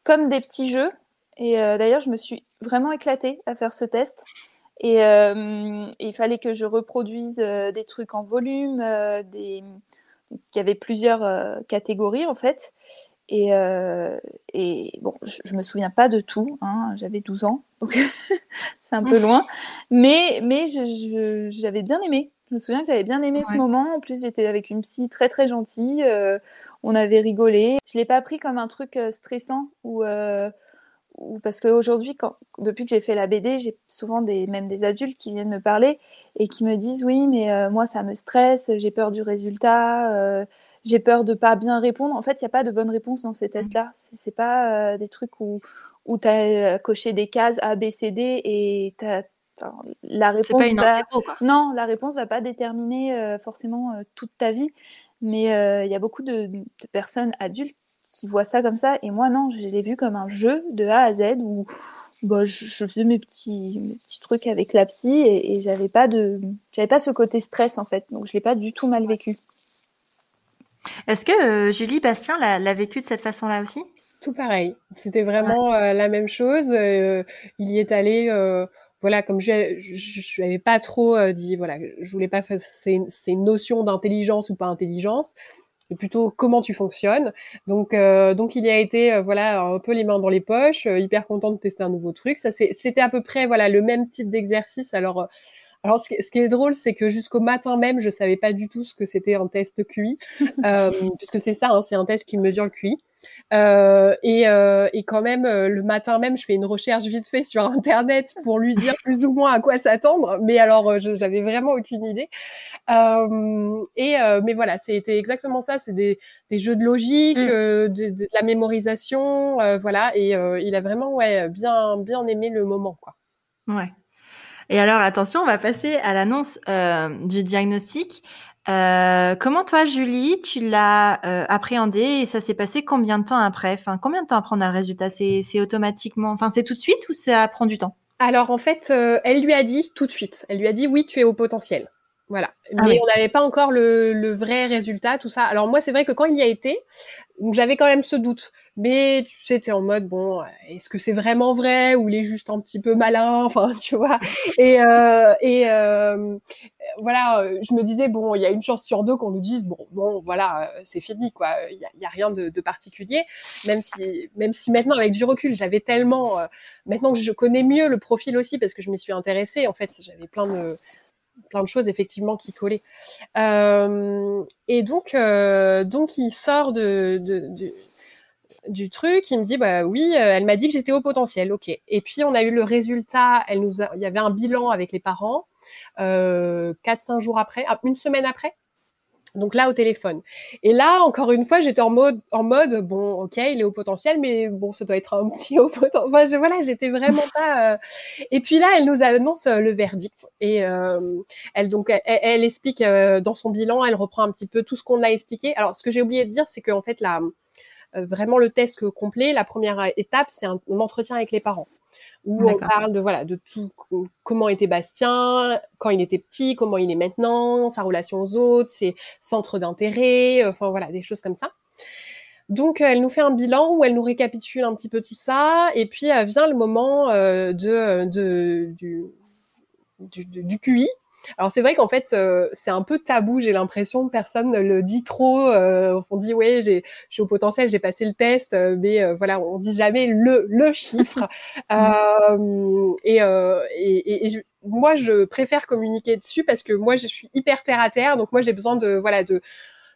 comme des petits jeux. Et d'ailleurs, je me suis vraiment éclatée à faire ce test. Et, il fallait que je reproduise des trucs en volume, des... il y avait plusieurs catégories en fait. Et, euh, et bon, je, je, me souviens pas de tout. Hein, J'avais 12 ans, donc c'est un peu loin. Mais, mais j'avais bien aimé. Je me souviens que j'avais bien aimé ce moment. En plus, j'étais avec une psy très très gentille. Euh, on avait rigolé. Je l'ai pas pris comme un truc euh, stressant ou euh, ou parce qu'aujourd'hui, depuis que j'ai fait la BD, j'ai souvent des, même des adultes qui viennent me parler et qui me disent oui, mais euh, moi ça me stresse, j'ai peur du résultat, euh, j'ai peur de pas bien répondre. En fait, il n'y a pas de bonne réponse dans ces tests-là. C'est pas euh, des trucs où, où tu as coché des cases A, B, C, D et as, la réponse pas une va... quoi. non, la réponse va pas déterminer forcément toute ta vie. Mais il y a beaucoup de, de personnes adultes qui voient ça comme ça. Et moi, non, je l'ai vu comme un jeu de A à Z où bah, je, faisais mes petits, mes petits trucs avec la psy et, et j'avais pas de, j'avais pas ce côté stress en fait. Donc je l'ai pas du tout mal vécu. Est-ce que euh, Julie Bastien l'a vécu de cette façon-là aussi? Tout pareil. C'était vraiment euh, la même chose. Euh, il y est allé voilà, comme je n'avais pas trop dit, voilà, je voulais pas faire ces, ces notions d'intelligence ou pas intelligence plutôt comment tu fonctionnes. Donc, euh, donc il y a été euh, voilà un peu les mains dans les poches, euh, hyper content de tester un nouveau truc. Ça c'était à peu près voilà le même type d'exercice. Alors alors, ce qui, est drôle, c'est que jusqu'au matin même, je savais pas du tout ce que c'était un test QI, euh, puisque c'est ça, hein, c'est un test qui mesure le QI. Euh, et, euh, et, quand même, euh, le matin même, je fais une recherche vite fait sur Internet pour lui dire plus ou moins à quoi s'attendre. Mais alors, j'avais vraiment aucune idée. Et mais voilà, c'était exactement ça. C'est des, des, jeux de logique, mm. de, de, de, la mémorisation, voilà. Et il a vraiment ouais bien bien aimé le moment, quoi. Ouais. Et alors, attention, on va passer à l'annonce euh, du diagnostic. Euh, comment toi, Julie, tu l'as euh, appréhendé et ça s'est passé combien de temps après? Enfin, combien de temps après on a le résultat? C'est automatiquement, enfin, c'est tout de suite ou ça prend du temps? Alors, en fait, euh, elle lui a dit tout de suite. Elle lui a dit oui, tu es au potentiel. Voilà. Ah Mais on n'avait pas encore le, le, vrai résultat, tout ça. Alors moi, c'est vrai que quand il y a été, j'avais quand même ce doute. Mais tu sais, t'es en mode bon, est-ce que c'est vraiment vrai ou il est juste un petit peu malin, enfin, tu vois. Et euh, et euh, voilà, je me disais bon, il y a une chance sur deux qu'on nous dise bon, bon, voilà, c'est fini quoi. Il y a, rien de, de, particulier, même si même si maintenant avec du recul, j'avais tellement, euh, maintenant que je connais mieux le profil aussi parce que je m'y suis intéressée. En fait, j'avais plein de plein de choses effectivement qui collaient. Euh, et donc, euh, donc il sort de, de, du truc, il me dit bah oui, euh, elle m'a dit que j'étais au potentiel, ok. Et puis on a eu le résultat, elle nous il y avait un bilan avec les parents, euh, 4-5 jours après, ah, une semaine après. Donc là, au téléphone. Et là, encore une fois, j'étais en mode, en mode, bon, ok, il est au potentiel, mais bon, ça doit être un petit au potentiel. Enfin, je, voilà, j'étais vraiment pas. Euh... Et puis là, elle nous annonce euh, le verdict. Et euh, elle donc, elle, explique euh, dans son bilan, elle reprend un petit peu tout ce qu'on a expliqué. Alors, ce que j'ai oublié de dire, c'est qu'en fait, là, euh, vraiment le test complet, la première étape, c'est un entretien avec les parents où on parle de voilà de tout comment était Bastien quand il était petit, comment il est maintenant, sa relation aux autres, ses centres d'intérêt, enfin voilà des choses comme ça. Donc elle nous fait un bilan où elle nous récapitule un petit peu tout ça et puis euh, vient le moment euh, de, de du, du, du QI alors c'est vrai qu'en fait euh, c'est un peu tabou, j'ai l'impression, personne ne le dit trop. Euh, on dit ouais, j'ai, je suis au potentiel, j'ai passé le test, euh, mais euh, voilà, on dit jamais le le chiffre. Euh, et, et, et je, moi je préfère communiquer dessus parce que moi je suis hyper terre à terre, donc moi j'ai besoin de voilà de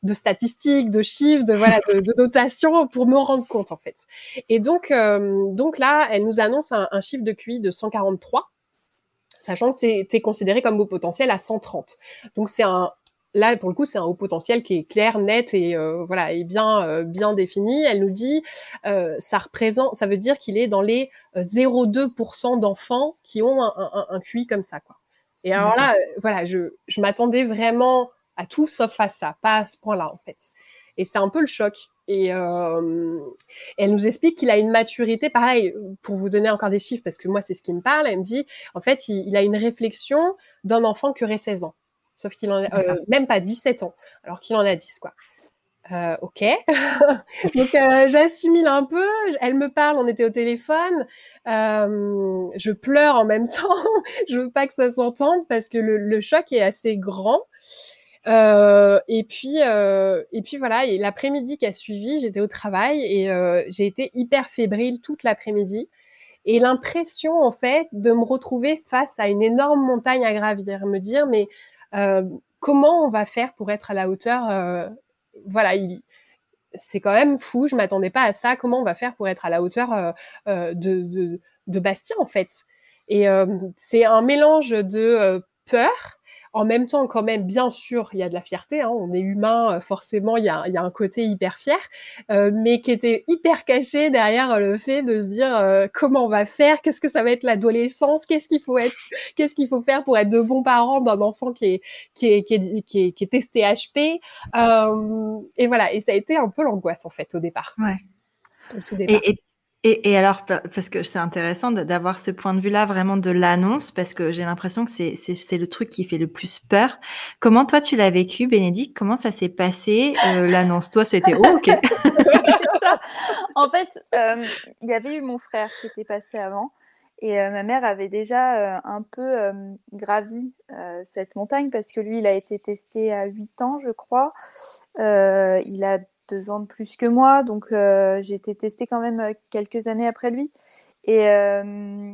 de statistiques, de chiffres, de voilà, de, de notation pour me rendre compte en fait. Et donc, donc là, elle nous annonce un, un chiffre de QI de 143 sachant que tu es, considéré comme haut potentiel à 130. Donc c'est un là pour le coup c'est un haut potentiel qui est clair, net et euh, voilà bien euh, bien défini. Elle nous dit euh, ça représente, ça veut dire qu'il est dans les 0,2% d'enfants qui ont un, QI comme ça quoi. Et alors là voilà je je m'attendais vraiment à tout sauf à ça, pas à ce point-là en fait. Et c'est un peu le choc. Et euh, elle nous explique qu'il a une maturité, pareil, pour vous donner encore des chiffres, parce que moi c'est ce qui me parle, elle me dit, en fait, il, a une réflexion d'un enfant qui aurait 16 ans, sauf qu'il en a euh, même pas 17 ans, alors qu'il en a 10, quoi. Euh, ok. Donc euh, j'assimile un peu. Elle me parle, on était au téléphone. Euh, je pleure en même temps. je veux pas que ça s'entende parce que le, le, choc est assez grand. Euh, et puis euh, et puis voilà. Et l'après-midi qui a suivi, j'étais au travail et euh, j'ai été hyper fébrile toute l'après-midi. Et l'impression en fait de me retrouver face à une énorme montagne à gravir, me dire mais comment on va faire pour être à la hauteur voilà, il, c'est quand même fou. Je m'attendais pas à ça. Comment on va faire pour être à la hauteur euh, euh, de, de, de, Bastien en fait Et euh, c'est un mélange de peur, en même temps, quand même, bien sûr, il y a de la fierté. Hein, on est humain, euh, forcément, il y a, y a, un côté hyper fier, euh, mais qui était hyper caché derrière le fait de se dire euh, comment on va faire, qu'est-ce que ça va être l'adolescence, qu'est-ce qu'il faut être, qu'est-ce qu'il faut faire pour être de bons parents d'un enfant qui est qui est qui est, qui est, qui est testé HP. et voilà, et ça a été un peu l'angoisse en fait au départ. Ouais. Au tout départ. Et, et et, alors, parce que c'est intéressant d'avoir ce point de vue-là vraiment de l'annonce, parce que j'ai l'impression que c'est le truc qui fait le plus peur. Comment toi tu l'as vécu, Bénédicte? Comment ça s'est passé euh, l'annonce? Toi, c'était oh, ok. en fait, euh, il y avait eu mon frère qui était passé avant, et euh, ma mère avait déjà un peu gravi cette montagne parce que lui, il a été testé à 8 ans, je crois. il a deux ans de plus que moi, donc euh, j'ai été testée quand même euh, quelques années après lui. Et, euh,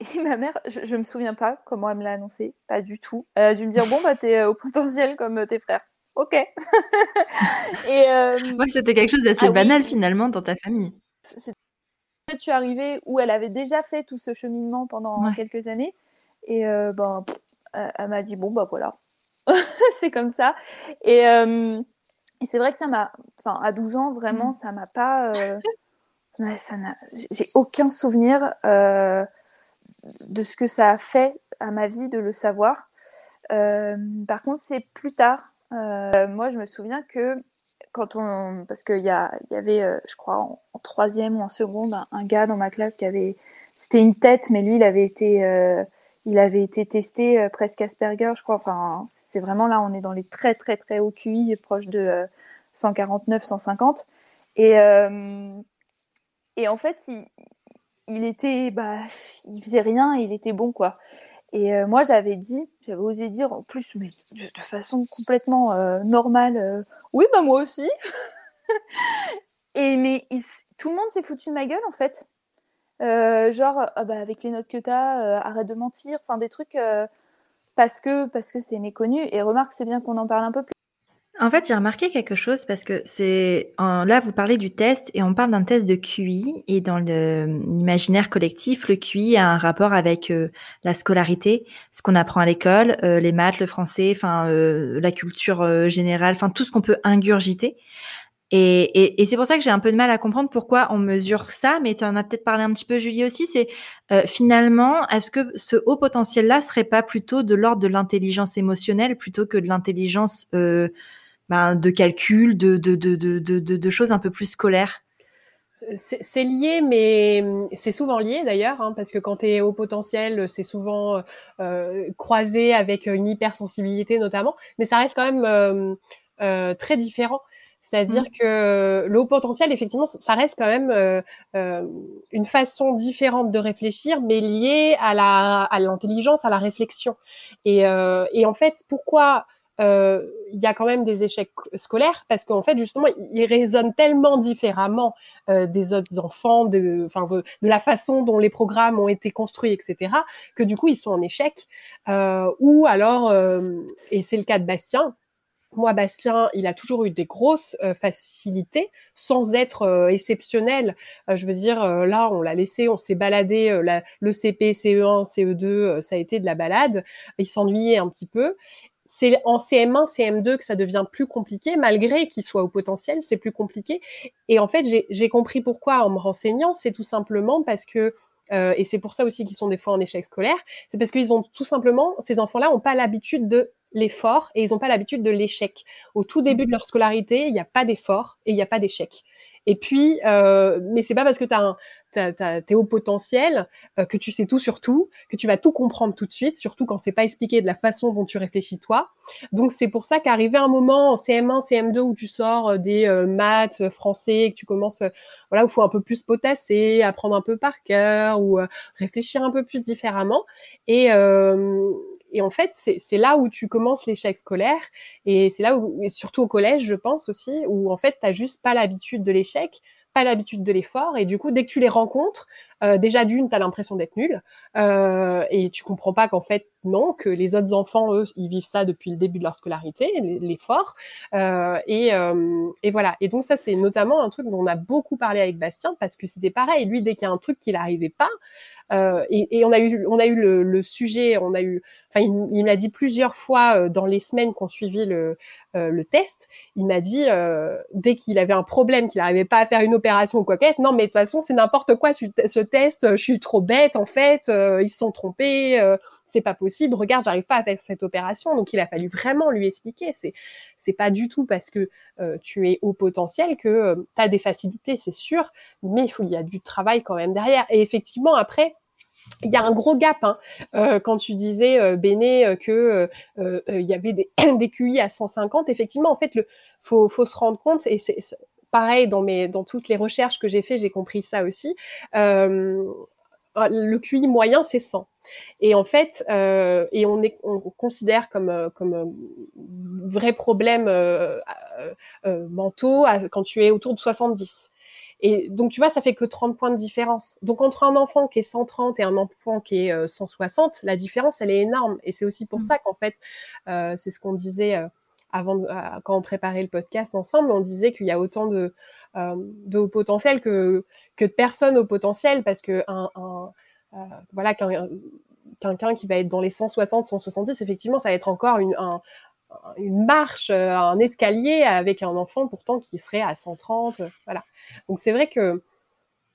et ma mère, je, je me souviens pas comment elle me l'a annoncé, pas du tout. Elle a dû me dire bon bah t'es au potentiel comme tes frères. Ok. et euh... c'était quelque chose d'assez ah banal finalement dans ta famille. Je suis arrivée où elle avait déjà fait tout ce cheminement pendant quelques années et ben elle m'a dit bon bah voilà c'est comme ça et et c'est vrai que ça m'a, enfin, à 12 ans, vraiment, mm. ça m'a pas, euh, ça n'a, j'ai aucun souvenir euh, de ce que ça a fait à ma vie de le savoir. Euh, par contre, c'est plus tard. Moi, je me souviens que quand on, parce qu'il y, a, y avait, je crois, en, troisième ou en seconde, un, un, gars dans ma classe qui avait, c'était une tête, mais lui, il avait été il avait été testé euh, presque Asperger, je crois. Enfin, c'est vraiment là, on est dans les très très très hauts QI, proche de 149, euh, 150. Et euh, et en fait, il, était, bah, il faisait rien, il était bon quoi. Et moi, j'avais dit, j'avais osé dire en plus, mais de, façon complètement normale, oui, bah moi aussi. et mais tout le monde s'est foutu de ma gueule en fait. Euh, genre ah bah, avec les notes que t'as, euh, arrête de mentir, enfin des trucs euh, parce que parce que c'est méconnu. Et remarque, c'est bien qu'on en parle un peu plus. En fait, j'ai remarqué quelque chose parce que c'est là vous parlez du test et on parle d'un test de QI et dans l'imaginaire collectif, le QI a un rapport avec la scolarité, ce qu'on apprend à l'école, les maths, le français, enfin la culture générale, enfin tout ce qu'on peut ingurgiter. Et, et, et c'est pour ça que j'ai un peu de mal à comprendre pourquoi on mesure ça, mais tu en as peut-être parlé un petit peu, Julie aussi, c'est euh, finalement, est-ce que ce haut potentiel-là serait pas plutôt de l'ordre de l'intelligence émotionnelle plutôt que de l'intelligence euh, ben, de calcul, de, de, de, de, choses un peu plus scolaires? C'est lié, mais c'est souvent lié d'ailleurs, hein, parce que quand tu es au potentiel, c'est souvent euh, croisé avec une hypersensibilité notamment, mais ça reste quand même euh, euh, très différent. C'est-à-dire mmh. que le haut potentiel, effectivement, ça reste quand même euh, euh, une façon différente de réfléchir, mais liée à la à l'intelligence, à la réflexion. Et, euh, et en fait, pourquoi euh, il y a quand même des échecs scolaires? Parce qu'en fait justement ils résonnent tellement différemment euh, des autres enfants de enfin de la façon dont les programmes ont été construits etc que du coup ils sont en échec euh, ou alors et c'est le cas de Bastien moi, Bastien, il a toujours eu des grosses euh, facilités sans être euh, exceptionnel. Euh, je veux dire, là, on l'a laissé, on s'est baladé, le CP, CE1, CE2, ça a été de la balade. Il s'ennuyait un petit peu. C'est en CM1, CM2 que ça devient plus compliqué, malgré qu'il soit au potentiel, c'est plus compliqué. Et en fait, j'ai compris pourquoi en me renseignant, c'est tout simplement parce que et c'est pour ça aussi qu'ils sont des fois en échec scolaire, c'est parce qu'ils ont tout simplement, ces enfants-là n'ont pas l'habitude de l'effort et ils n'ont pas l'habitude de l'échec. Au tout début de leur scolarité, il n'y a pas d'effort et il n'y a pas d'échec. Et puis, euh, mais c'est pas parce que tu t'es haut potentiel, euh, que tu sais tout sur tout, que tu vas tout comprendre tout de suite, surtout quand c'est pas expliqué de la façon dont tu réfléchis toi. Donc c'est pour ça qu'arriver un moment en CM1, CM2 où tu sors euh, des euh, maths, français, que tu commences, voilà, où faut un peu plus potasser, apprendre un peu par cœur ou réfléchir un peu plus différemment. Et et en fait, c'est là où tu commences l'échec scolaire. Et c'est là où, surtout au collège, je pense aussi, où en fait, tu juste pas l'habitude de l'échec pas l'habitude de l'effort. Et du coup dès que tu les rencontres euh, déjà d'une tu as l'impression d'être nul. Euh, et tu comprends pas qu'en fait non que les autres enfants eux ils vivent ça depuis le début de leur scolarité l'effort. Euh, et, et voilà. Et donc ça c'est notamment un truc dont on a beaucoup parlé avec Bastien parce que c'était pareil. Lui dès qu'il y a un truc qu'il n'arrivait pas euh, et, et, on a eu, on a eu le, le sujet, on a eu, enfin, il, il m'a dit plusieurs fois euh, dans les semaines qu'on suivi le, euh, le test, il m'a dit dès qu'il avait un problème, qu'il n'arrivait pas à faire une opération ou quoi qu'est-ce, non mais de toute façon c'est n'importe quoi ce, ce, test, je suis trop bête en fait, ils se sont trompés, c'est pas possible, regarde j'arrive pas à faire cette opération, donc il a fallu vraiment lui expliquer, c'est c'est pas du tout parce que tu es au potentiel que tu as des facilités, c'est sûr, mais il faut il y a du travail quand même derrière. Et effectivement après il y a un gros gap hein. euh, quand tu disais euh, Béné euh, que euh, il y avait des, QI à 150 effectivement en fait le faut, se rendre compte et c'est pareil dans toutes les recherches que j'ai fait j'ai compris ça aussi le QI moyen c'est 100 et en fait et on considère comme comme vrai problème mentaux quand tu es autour de 70 et donc, tu vois, ça fait que 30 points de différence. Donc, entre un enfant qui est 130 et un enfant qui est 160, euh, la différence, elle est énorme. Et c'est aussi pour mmh. ça qu'en fait, euh, c'est ce qu'on disait euh, avant, quand on préparait le podcast ensemble, on disait qu'il y a autant de, de haut potentiel que, que de personnes au potentiel parce que un, un voilà, quelqu'un qui va être dans les 160, 170, effectivement, ça va être encore une, un, une marche, euh, un escalier avec un enfant pourtant qui serait à 130, euh, voilà. Donc c'est vrai que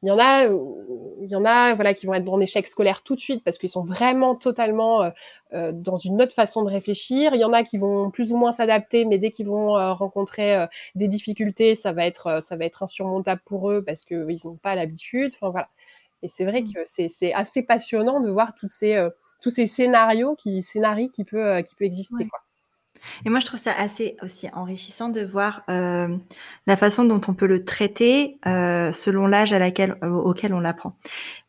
il y en a, il y en a, voilà, qui vont être dans échec scolaire tout de suite parce qu'ils sont vraiment totalement euh, dans une autre façon de réfléchir. Il y en a qui vont plus ou moins s'adapter, mais dès qu'ils vont rencontrer des difficultés, ça va être, ça va être insurmontable pour eux parce qu'ils n'ont pas l'habitude. Enfin voilà. Et c'est vrai mmh. que c'est assez passionnant de voir tous ces, tous ces scénarios qui, scénarii qui peut, qui peut exister. Quoi. Et moi, je trouve ça assez aussi enrichissant de voir euh, la façon dont on peut le traiter euh, selon l'âge à laquelle, euh, auquel on l'apprend.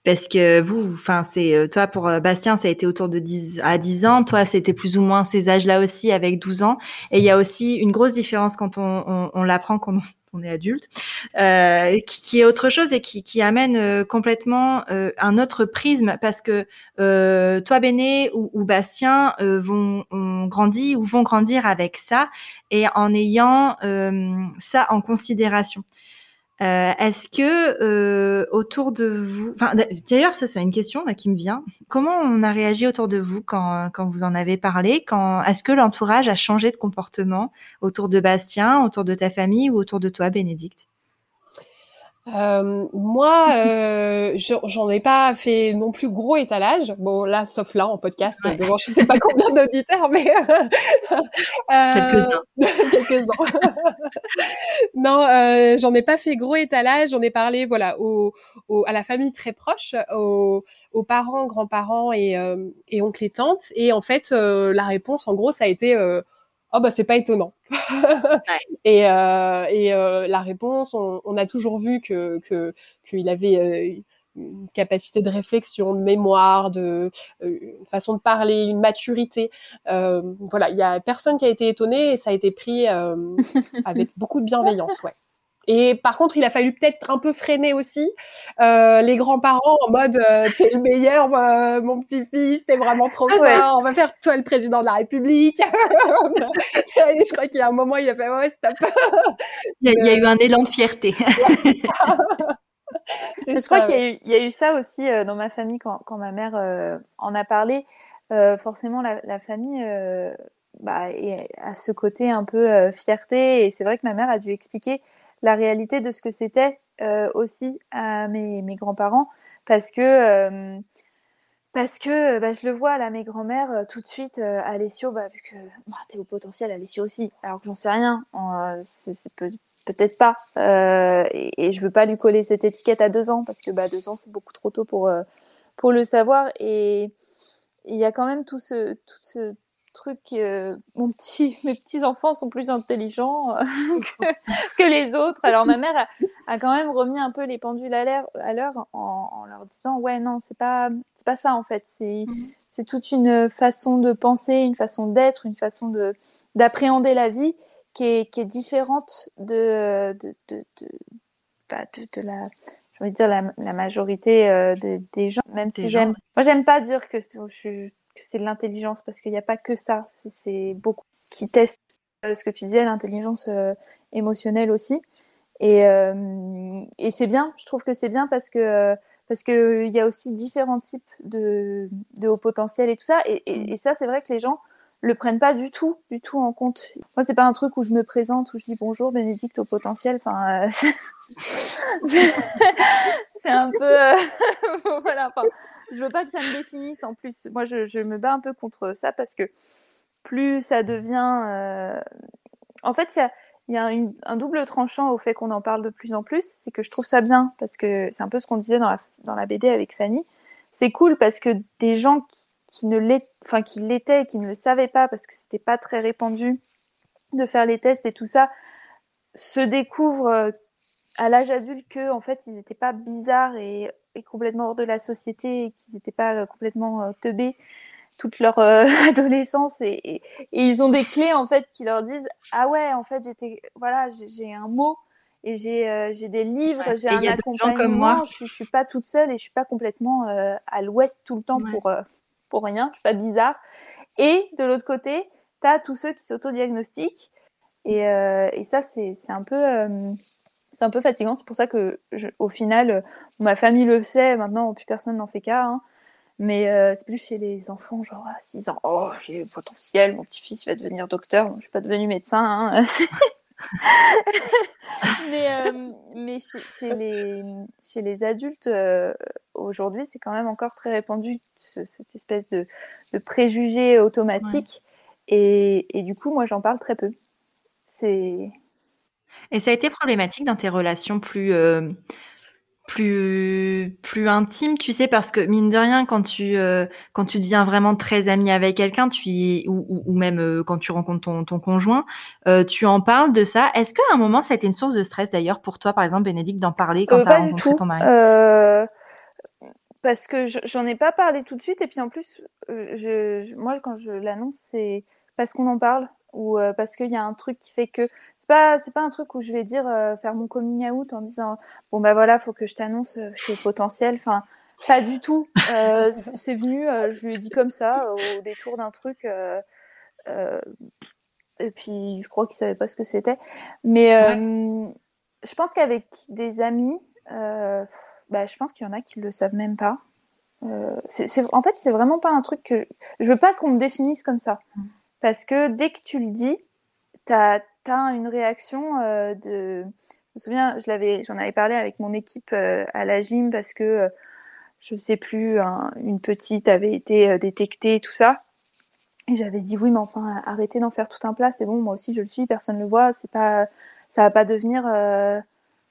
Parce que vous, enfin, c'est euh, toi pour euh, Bastien, ça a été autour de 10 à 10 ans. Toi, c'était plus ou moins ces âges-là aussi, avec 12 ans. Et il y a aussi une grosse différence quand on, on, on l'apprend quand on, on est adulte, euh, qui, est autre chose et qui, amène euh, complètement euh, un autre prisme parce que toi, Béné ou, ou Bastien vont ont grandi ou vont grandir avec ça et en ayant ça en considération. Euh, Est-ce que euh, autour de vous, d'ailleurs ça c'est une question là, qui me vient. Comment on a réagi autour de vous quand, quand vous en avez parlé? Quand est-ce que l'entourage a changé de comportement autour de Bastien, autour de ta famille ou autour de toi, Bénédicte? Euh, moi, euh, j'en ai pas fait non plus gros étalage. Bon, là, sauf là en podcast, ouais. devant je sais pas combien d'auditeurs, mais euh, quelques-uns. quelques-uns. non, euh, j'en ai pas fait gros étalage. J'en ai parlé, voilà, au, au, à la famille très proche, aux, aux parents, grands-parents et, euh, et oncles et tantes. Et en fait, euh, la réponse, en gros, ça a été oh bah c'est pas étonnant. et euh, et euh, la réponse, on, on, a toujours vu que qu'il avait euh, une capacité de réflexion, de mémoire, de une façon de parler, une maturité. Voilà, il y a personne qui a été étonné et ça a été pris avec beaucoup de bienveillance, ouais. Et par contre, il a fallu peut-être un peu freiner aussi euh, les grands-parents en mode euh, t'es le meilleur, euh, mon petit-fils, t'es vraiment trop ah fort, on va faire toi le président de la République. je crois qu'il y a un moment, il a fait ouais, stop. il, y a, il y a eu un élan de fierté. je crois qu'il y, y, a eu ça aussi euh, dans ma famille quand, quand ma mère euh, en a parlé. Euh, forcément, la, la famille bah, a ce côté un peu fierté et c'est vrai que ma mère a dû expliquer la réalité de ce que c'était euh, aussi à mes, grands-parents parce que euh, parce que bah, je le vois là, mes grands-mères, tout de suite, Alessio, bah, vu que bah, t'es au potentiel, Alessio aussi, alors que j'en sais rien, c'est peut, peut-être pas, et, et, je veux pas lui coller cette étiquette à deux ans, parce que bah, deux ans, c'est beaucoup trop tôt pour, pour le savoir, et il y a quand même tout ce, tout ce truc euh, mon petit mes petits enfants sont plus intelligents euh, que, les autres. Alors ma mère a, quand même remis un peu les pendules à l'heure à l'heure en, leur disant ouais non c'est pas c'est pas ça en fait. C'est mhm. c'est toute une façon de penser une façon d'être une façon de d'appréhender la vie qui est qui est différente de de de, de, bah, de, la je veux dire la, la majorité euh, des gens. Même si j'aime moi j'aime pas dire que je suis que c'est de l'intelligence parce qu'il n'y a pas que ça. C'est beaucoup qui testent euh, ce que tu disais, l'intelligence euh, émotionnelle aussi. Et, euh, et c'est bien. Je trouve que c'est bien parce que parce que il y a aussi différents types de, de haut potentiel et tout ça. Et, et, et ça, c'est vrai que les gens le prennent pas du tout, du tout en compte. Moi, c'est pas un truc où je me présente, où je dis bonjour Bénédicte au potentiel. Enfin, c'est un peu euh, voilà enfin je veux pas que ça me définisse en plus moi je, me bats un peu contre ça parce que plus ça devient euh... en fait il y a un double tranchant au fait qu'on en parle de plus en plus, c'est que je trouve ça bien parce que c'est un peu ce qu'on disait dans la, BD avec Fanny. C'est cool parce que des gens qui, qui ne l'étaient, enfin qui l'étaient, qui ne le savaient pas parce que c'était pas très répandu de faire les tests et tout ça, se découvrent euh, à l'âge adulte que en fait ils n'étaient pas bizarres et, et, complètement hors de la société et qu'ils n'étaient pas euh, complètement euh, teubés toute leur euh, adolescence et, et, et, ils ont des clés en fait qui leur disent ah ouais en fait j'étais voilà j'ai un mot et j'ai euh, des livres j'ai un accompagnement comme moi. Je, je, suis pas toute seule et je suis pas complètement euh, à l'ouest tout le temps ouais. pour pour rien je suis pas bizarre et de l'autre côté tu as tous ceux qui s'autodiagnostiquent et, et ça c'est c'est un peu c'est un peu fatigant. C'est pour ça que, je, au final, ma famille le sait. Maintenant, plus personne n'en fait cas. Hein. Mais euh, c'est plus chez les enfants, genre à 6 ans. Oh, j'ai le potentiel, mon petit-fils va devenir docteur. Je suis pas devenu médecin. Hein. mais euh, mais chez, chez, les, chez les adultes, euh, aujourd'hui, c'est quand même encore très répandu, ce, cette espèce de, de préjugé automatique. Ouais. Et, et du coup, moi, j'en parle très peu. C'est et ça a été problématique dans tes relations plus, euh, plus, plus intimes, tu sais, parce que mine de rien, quand tu, euh, quand tu deviens vraiment très ami avec quelqu'un, tu ou, ou, même euh, quand tu rencontres ton, ton conjoint, euh, tu en parles de ça. Est-ce qu'à un moment, ça a été une source de stress d'ailleurs pour toi, par exemple, Bénédicte, d'en parler quand tu as rencontré ton mari? Parce que j'en ai pas parlé tout de suite, et puis en plus, je, je moi, quand je l'annonce, c'est parce qu'on en parle ou euh, parce qu'il y a un truc qui fait que c'est pas c'est pas un truc où je vais dire euh, faire mon coming out en disant bon bah voilà faut que je t'annonce euh, je suis potentiel. Enfin pas du tout. Euh, c'est venu euh, je lui ai dit comme ça au détour d'un truc euh, et puis je crois qu'il savait pas ce que c'était. Mais ouais. je pense qu'avec des amis bah je pense qu'il y en a qui le savent même pas. C'est en fait c'est vraiment pas un truc que je veux pas qu'on me définisse comme ça. Mmh parce que dès que tu le dis, une réaction euh, de. Je me souviens, je l'avais, j'en avais parlé avec mon équipe euh, à la gym parce que euh, je sais plus, un, une petite avait été détectée tout ça. Et j'avais dit oui, mais enfin, arrêtez d'en faire tout un plat, c'est bon, moi aussi je le suis, personne ne le voit, c'est pas, ça va pas devenir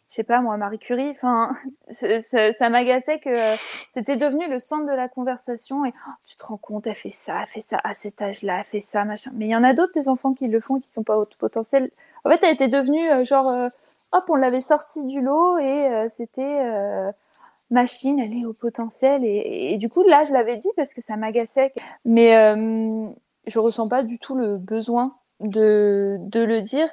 je sais pas moi Marie Curie enfin ça, ça m'agaçait que euh, c'était devenu le centre de la conversation et oh, tu te rends compte elle fait ça elle fait ça à cet âge-là elle fait ça machin. Mais il y en a d'autres des enfants qui le font qui sont pas au potentiel en fait elle était devenue euh, genre euh, hop on l'avait sortie du lot et c'était machine elle est au potentiel et, du coup là je l'avais dit parce que ça m'agaçait mais je ressens pas du tout le besoin de de le dire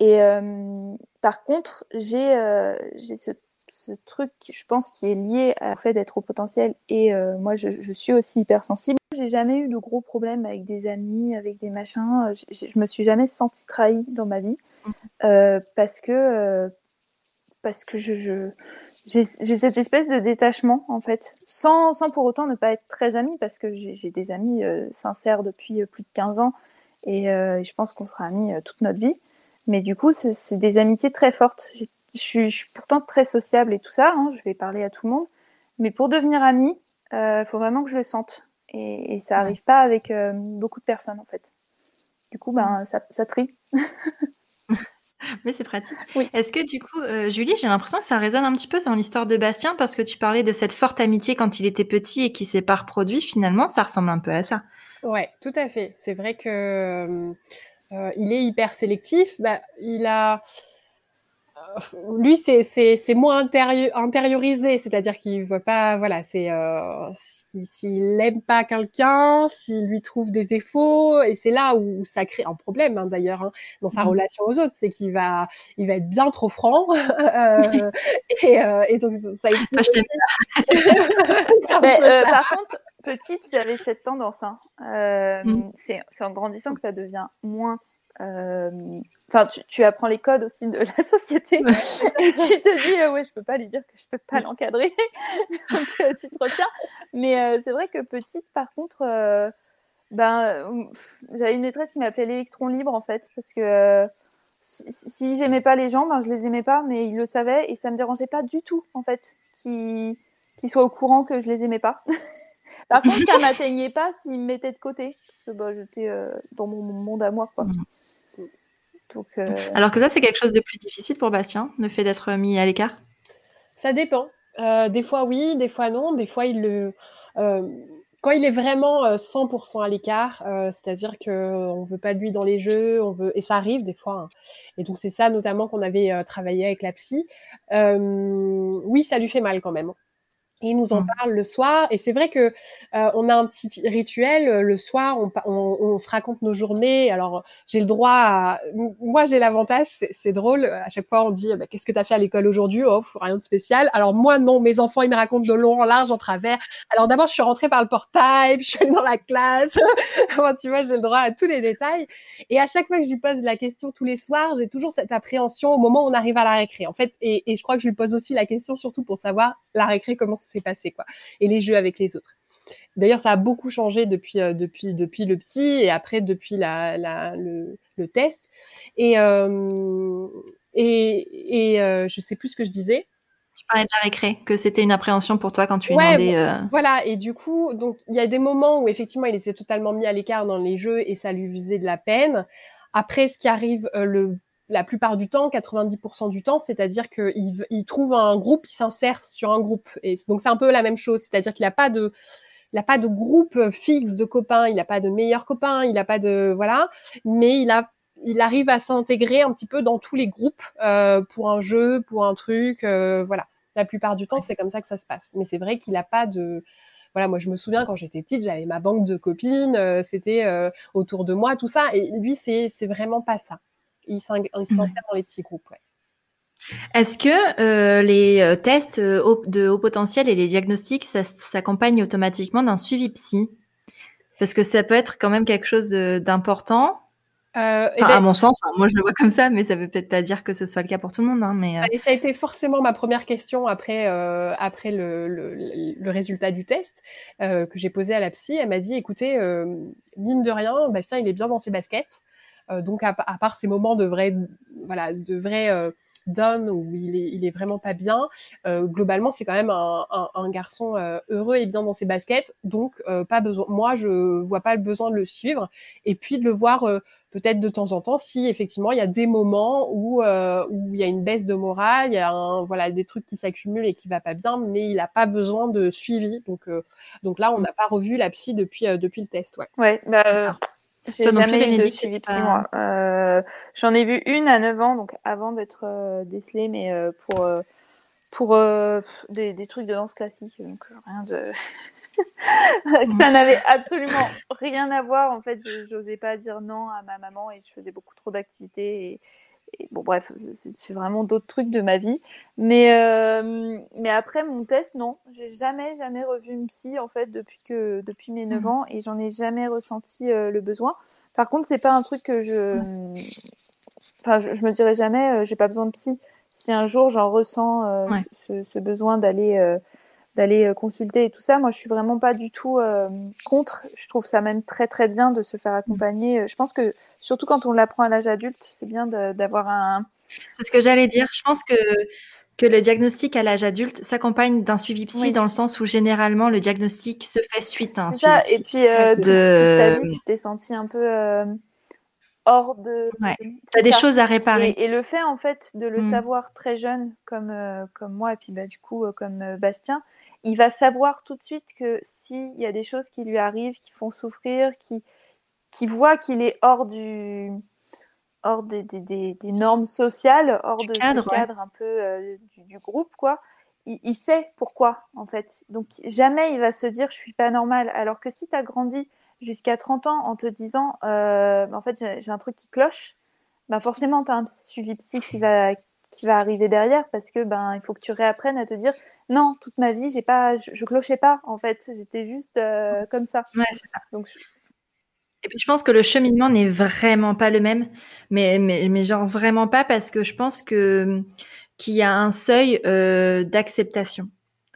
et euh, par contre, j'ai euh, ce, ce, truc, je pense, qui est lié au fait d'être au potentiel. Et euh, moi, je, je, suis aussi hypersensible. J'ai jamais eu de gros problèmes avec des amis, avec des machins. Je, je me suis jamais sentie trahie dans ma vie mmh. parce que parce que je, je j'ai cette espèce de détachement en fait, sans, sans pour autant ne pas être très amie parce que j'ai des amis euh, sincères depuis plus de 15 ans et euh, je pense qu'on sera amis euh, toute notre vie. Mais du coup, c'est des amitiés très fortes. Je suis, je suis, pourtant très sociable et tout ça. Hein, je vais parler à tout le monde. Mais pour devenir amie, Il faut vraiment que je le sente. Et, ça n'arrive pas avec beaucoup de personnes, en fait. Du coup, ben, ça, ça trie. Mais c'est pratique. Est-ce que du coup, euh, Julie, j'ai l'impression que ça résonne un petit peu dans l'histoire de Bastien parce que tu parlais de cette forte amitié quand il était petit et qui s'est pas reproduit. Finalement, ça ressemble un peu à ça. Ouais, tout à fait. C'est vrai que euh, il est hyper sélectif. Bah, il a lui, c'est c'est moins intériorisé, c'est-à-dire qu'il veut pas, voilà, c'est euh, s'il n'aime pas quelqu'un, s'il lui trouve des défauts, et c'est là où ça crée un problème hein, d'ailleurs hein, dans sa mmh. relation aux autres, c'est qu'il va, il va être bien trop franc, euh, et, euh, et, donc ça. Par contre, petite, j'avais cette tendance. Hein. Mmh. C'est en grandissant que ça devient moins Enfin, tu, apprends les codes aussi de la société et tu te dis, euh, ouais, je peux pas lui dire que je peux pas l'encadrer. Donc, euh, tu te retiens. Mais euh, c'est vrai que petite, par contre, ben, j'avais une maîtresse qui m'appelait l'électron libre, en fait, parce que si, si j'aimais pas les gens, ben, je les aimais pas, mais ils le savaient et ça me dérangeait pas du tout, en fait, qu'ils soient au courant que je les aimais pas. par contre, ça m'atteignait pas s'ils me mettaient de côté, parce que bah, j'étais dans mon monde à moi, quoi. Mmh. Euh, Alors que ça, c'est quelque chose de plus difficile pour Bastien, le fait d'être mis à l'écart? Ça dépend. Euh, des fois oui, des fois non. Des fois, il le. Euh, quand il est vraiment 100% à l'écart, c'est-à-dire qu'on ne veut pas de lui dans les jeux, on veut et ça arrive des fois. Hein. Et donc c'est ça notamment qu'on avait travaillé avec la psy. oui, ça lui fait mal quand même. Il nous en mmh. parle le soir et c'est vrai que euh, on a un petit rituel euh, le soir. On, on, on, se raconte nos journées. Alors j'ai le droit. À... Moi j'ai l'avantage, c'est drôle. À chaque fois on dit bah, qu'est-ce que tu as fait à l'école aujourd'hui? Oh rien de spécial. Alors moi non, mes enfants ils me racontent de long en large en travers. Alors d'abord je suis rentrée par le portail, je suis allée dans la classe. tu vois j'ai le droit à tous les détails. Et à chaque fois que je lui pose la question tous les soirs, j'ai toujours cette appréhension au moment où on arrive à la récré. En fait et, et je crois que je lui pose aussi la question surtout pour savoir la récré comment s'est passé, quoi. Et les jeux avec les autres. D'ailleurs, ça a beaucoup changé depuis, euh, depuis, depuis le petit et après depuis la, la le, le, test. Et, euh, et, et euh, je sais plus ce que je disais. Tu parlais de la récré, que c'était une appréhension pour toi quand tu demandé. Euh, voilà, et du coup, donc il y a des moments où effectivement il était totalement mis à l'écart dans les jeux et ça lui faisait de la peine. Après, ce qui arrive le la plupart du temps, 90% du temps, c'est-à-dire qu'il il trouve un groupe, il s'insère sur un groupe. Et donc c'est un peu la même chose, c'est-à-dire qu'il n'a pas de il n'a pas de groupe fixe de copains, il n'a pas de meilleurs copains, il n'a pas de voilà, mais il a il arrive à s'intégrer un petit peu dans tous les groupes euh, pour un jeu, pour un truc, euh, voilà. La plupart du temps, c'est comme ça que ça se passe. Mais c'est vrai qu'il n'a pas de voilà, moi je me souviens quand j'étais petite, j'avais ma banque de copines, euh, c'était autour de moi, tout ça. Et lui, c'est c'est vraiment pas ça ils s'insèrent dans les petits groupes. Est-ce que euh, les euh, tests euh, de haut potentiel et les diagnostics s'accompagnent automatiquement d'un suivi psy? Parce que ça peut être quand même quelque chose d'important. Euh, ben à mon sens, hein, moi je le vois comme ça, mais ça veut peut-être pas dire que ce soit le cas pour tout le monde. Hein, mais et ça a été forcément ma première question après après le, le, le, résultat du test que j'ai posé à la psy. Elle m'a dit, écoutez, mine de rien, Bastien il est bien dans ses baskets. Euh, donc à, part ces moments de vrai, voilà, de vrai euh, down où il est, il est vraiment pas bien, euh, globalement c'est quand même un, un, garçon heureux et bien dans ses baskets. Donc pas besoin. Moi je vois pas le besoin de le suivre et puis de le voir peut-être de temps en temps si effectivement il y a des moments où où il y a une baisse de morale, il y a un, voilà des trucs qui s'accumulent et qui va pas bien, mais il a pas besoin de suivi. Donc donc là on n'a pas revu la psy depuis depuis le test. Ouais. Ouais. Bah, j'ai jamais eu de suivi. Euh, J'en ai vu une à 9 ans, donc avant d'être euh, décelée, mais euh, pour, pour des, des, trucs de danse classique, donc rien de... ça n'avait absolument rien à voir. En fait, j'osais pas dire non à ma maman et je faisais beaucoup trop d'activités. Et, bon, bref, c'est vraiment d'autres trucs de ma vie. Mais, euh, mais après mon test, non, j'ai jamais, jamais revu une psy en fait depuis que depuis mes 9 mmh. ans et j'en ai jamais ressenti euh, le besoin. Par contre, c'est pas un truc que je, enfin, je, me dirais jamais, euh, j'ai pas besoin de psy. Si un jour j'en ressens ce, ce, besoin d'aller d'aller euh, consulter et tout ça. Moi, je suis vraiment pas du tout euh, contre. Je trouve ça même très très bien de se faire accompagner. Je pense que surtout quand on l'apprend à l'âge adulte, c'est bien d'avoir un. C'est ce que j'allais dire. Je pense que que le diagnostic à l'âge adulte s'accompagne d'un suivi psy dans le sens où généralement le diagnostic se fait suite à un suivi ça. Et puis, euh, de... toute ta vie, tu t'es senti un peu euh, hors de. Ouais. Tu as des choses à réparer. Et, le fait, en fait, de le mm. savoir très jeune, comme, euh, comme moi, et puis bah, du coup, comme Bastien, il va savoir tout de suite que s'il y a des choses qui lui arrivent, qui font souffrir, qui, qui voit qu'il est hors du hors des, des, des, normes sociales, hors de cadre, ce cadre un peu euh, du, groupe, quoi. Il, sait pourquoi, en fait. Donc, jamais il va se dire je suis pas normal. Alors que si tu as grandi jusqu'à 30 ans en te disant euh, en fait, j'ai un truc qui cloche, ben forcément, tu as un suivi psy qui va, qui va arriver derrière parce que ben il faut que tu réapprennes à te dire non, toute ma vie, j'ai pas, je, clochais pas, en fait. J'étais juste euh, comme ça. Ouais, ça. Donc, et puis je pense que le cheminement n'est vraiment pas le même, mais, mais, mais genre vraiment pas parce que je pense que qu'il y a un seuil euh, d'acceptation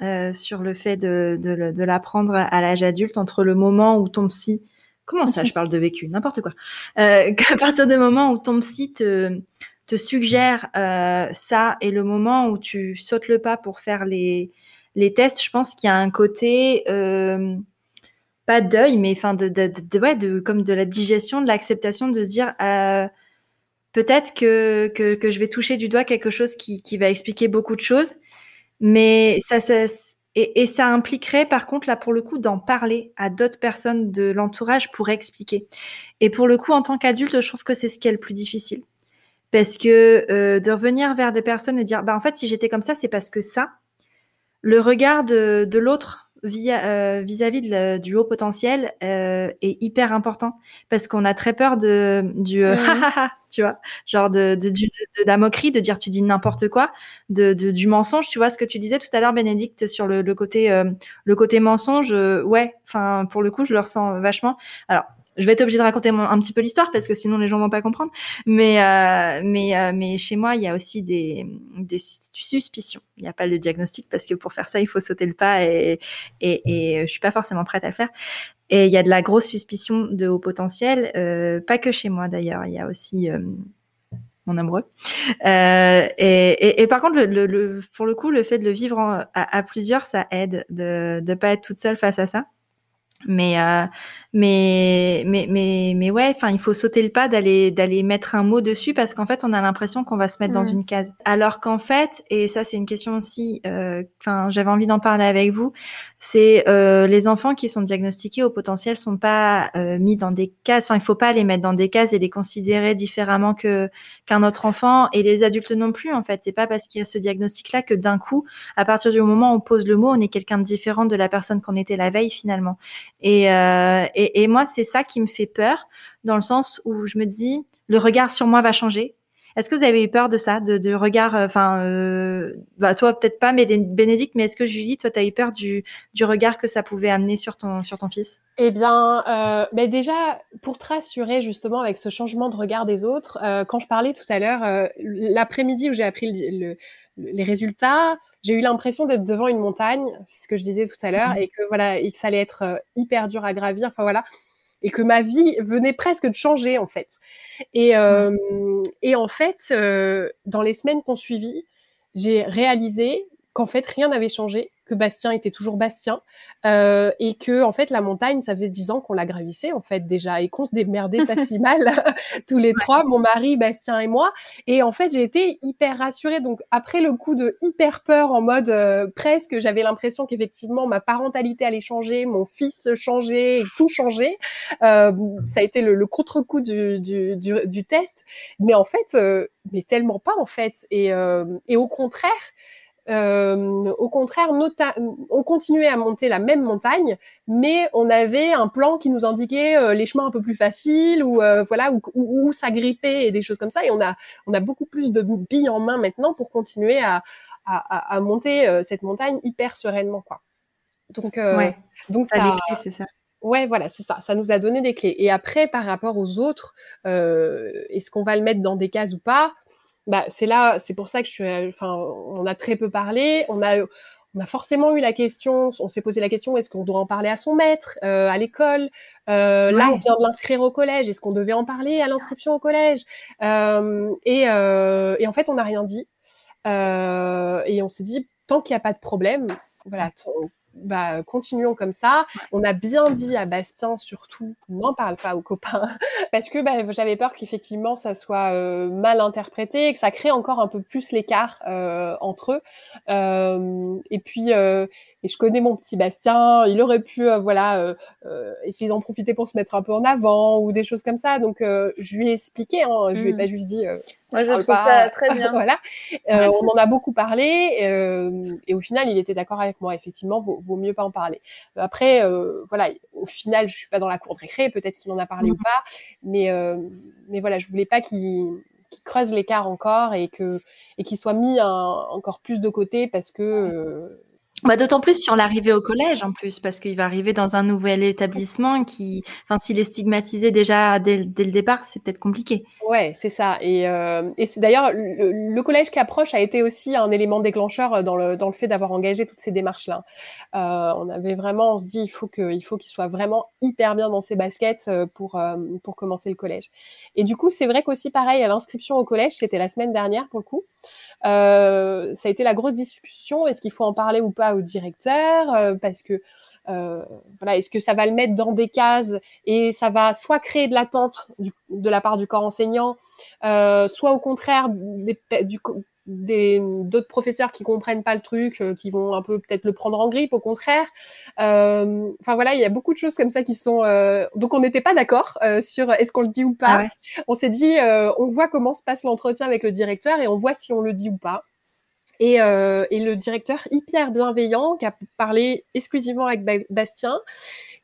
euh, sur le fait de, de, de l'apprendre à l'âge adulte entre le moment où ton psy comment ça je parle de vécu n'importe quoi euh, qu'à partir du moment où ton psy te te suggère euh, ça et le moment où tu sautes le pas pour faire les les tests je pense qu'il y a un côté euh, pas deuil, mais enfin de, de, de, ouais, de comme de la digestion, de l'acceptation, de se dire peut-être que, que, que je vais toucher du doigt quelque chose qui, qui va expliquer beaucoup de choses, mais ça, ça et, ça impliquerait par contre là pour le coup d'en parler à d'autres personnes de l'entourage pour expliquer. Et pour le coup en tant qu'adulte, je trouve que c'est ce qui est le plus difficile. Parce que euh, de revenir vers des personnes et dire bah en fait si j'étais comme ça c'est parce que ça le regard de l'autre euh, vis-à-vis -vis du haut potentiel euh, est hyper important parce qu'on a très peur de du euh, mmh. tu vois, genre de, de, de, la moquerie, de dire tu dis n'importe quoi, de, de, du mensonge. Tu vois ce que tu disais tout à l'heure, Bénédicte, sur le, le côté le côté mensonge. ouais, enfin pour le coup, je le ressens vachement. Alors je vais être obligée de raconter un petit peu l'histoire parce que sinon les gens vont pas comprendre. Mais euh, mais euh, mais chez moi, il y a aussi des, des suspicions. Il n'y a pas de diagnostic parce que pour faire ça, il faut sauter le pas et et, et je suis pas forcément prête à le faire. Et il y a de la grosse suspicion de haut potentiel, euh, pas que chez moi d'ailleurs. Il y a aussi euh, mon amoureux. Euh, et, et, et, par contre, le, le, pour le coup, le fait de le vivre à, à, plusieurs, ça aide de ne pas être toute seule face à ça. Mais, euh, mais, mais, mais, mais ouais, enfin, il faut sauter le pas d'aller, d'aller mettre un mot dessus parce qu'en fait, on a l'impression qu'on va se mettre dans une case. Alors qu'en fait, et ça, c'est une question aussi, euh, enfin, j'avais envie d'en parler avec vous, c'est euh, les enfants qui sont diagnostiqués au potentiel sont pas euh, mis dans des cases. Enfin, il faut pas les mettre dans des cases et les considérer différemment que qu'un autre enfant et les adultes non plus. En fait, c'est pas parce qu'il y a ce diagnostic-là que d'un coup, à partir du moment où on pose le mot, on est quelqu'un de différent de la personne qu'on était la veille finalement. Et, euh, et, et moi, c'est ça qui me fait peur, dans le sens où je me dis, le regard sur moi va changer. Est-ce que vous avez eu peur de ça, de, de regard, euh, enfin, euh, bah toi peut-être pas, mais Bénédicte, mais est-ce que Julie, toi, tu as eu peur du, du regard que ça pouvait amener sur ton, sur ton fils? Eh bien, euh, déjà, pour te rassurer justement avec ce changement de regard des autres, euh, quand je parlais tout à l'heure, euh, l'après-midi où j'ai appris le, les résultats, j'ai eu l'impression d'être devant une montagne, c'est ce que je disais tout à l'heure, mmh. et que voilà, et que ça allait être euh, hyper dur à gravir. Enfin voilà, et que ma vie venait presque de changer en fait. Et, euh, et en fait, euh, dans les semaines qu'on suivit, j'ai réalisé qu'en fait rien n'avait changé que Bastien était toujours Bastien euh, et que en fait la montagne ça faisait dix ans qu'on la gravissait en fait déjà et qu'on se démerdait pas si mal tous les trois mon mari Bastien et moi. Et en fait j'ai été hyper rassurée. Donc après le coup de hyper peur en mode euh, presque j'avais l'impression qu'effectivement ma parentalité allait changer mon fils changer et tout changer euh, ça a été le, le contre-coup du, du, du, du, test. Mais en fait euh, mais tellement pas en fait. Et, euh, et au contraire euh, au contraire, on continuait à monter la même montagne, mais on avait un plan qui nous indiquait euh, les chemins un peu plus faciles ou euh, voilà où, où, s'agripper et des choses comme ça. Et on a on a beaucoup plus de billes en main maintenant pour continuer à à, à monter cette montagne hyper sereinement quoi. Donc ouais, donc ça, c'est ça. Ouais, voilà, c'est ça. Ça nous a donné des clés. Et après, par rapport aux autres, est-ce qu'on va le mettre dans des cases ou pas? Bah, c'est là, c'est pour ça que je suis, enfin, on a très peu parlé. On a, on a forcément eu la question, on s'est posé la question, est-ce qu'on doit en parler à son maître, euh, à l'école? Euh, Là, on vient de l'inscrire au collège. Est-ce qu'on devait en parler à l'inscription au collège? Euh, et, euh, et, en fait, on n'a rien dit. et on s'est dit, tant qu'il n'y a pas de problème, voilà, bah, continuons comme ça. On a bien dit à Bastien surtout, n'en parle pas aux copains, parce que bah, j'avais peur qu'effectivement ça soit euh, mal interprété et que ça crée encore un peu plus l'écart euh, entre eux. Euh, et puis, et je connais mon petit Bastien, il aurait pu, voilà, essayer d'en profiter pour se mettre un peu en avant ou des choses comme ça. Donc, je lui ai expliqué, hein, je lui ai mmh. pas juste dit. Moi, je trouve ça très bien. voilà, on en a beaucoup parlé et au final, il était d'accord avec moi. Effectivement, vaut, vaut mieux pas en parler. Après, voilà, au final, je suis pas dans la cour de récré, peut-être qu'il en a parlé ou mmh. pas, mais mais voilà, je voulais pas qu'il creuse l'écart encore et que et qu'il soit mis encore plus de côté parce que bah, D'autant plus sur l'arrivée au collège en plus, parce qu'il va arriver dans un nouvel établissement qui, enfin, s'il est stigmatisé déjà dès, le départ, c'est peut-être compliqué. Ouais, c'est ça. Et, euh, c'est d'ailleurs le, collège qui approche a été aussi un élément déclencheur dans le dans le fait d'avoir engagé toutes ces démarches-là. Euh, on avait vraiment, on se dit, il faut que, faut qu'il soit vraiment hyper bien dans ses baskets euh, pour euh, pour commencer le collège. Et du coup, c'est vrai qu'aussi pareil à l'inscription au collège, c'était la semaine dernière pour le coup. Euh, ça a été la grosse discussion. Est-ce qu'il faut en parler ou pas au directeur? Euh, Parce que euh, voilà, est-ce que ça va le mettre dans des cases et ça va soit créer de l'attente de la part du corps enseignant, euh, soit au contraire du, d'autres professeurs qui comprennent pas le truc, euh, qui vont un peu peut-être le prendre en grippe, au contraire. Euh, enfin voilà, il y a beaucoup de choses comme ça qui sont. Euh, donc on n'était pas d'accord sur est-ce qu'on le dit ou pas. Ah on s'est dit, on voit comment se passe l'entretien avec le directeur et on voit si on le dit ou pas. Et, et le directeur hyper bienveillant qui a parlé exclusivement avec Bastien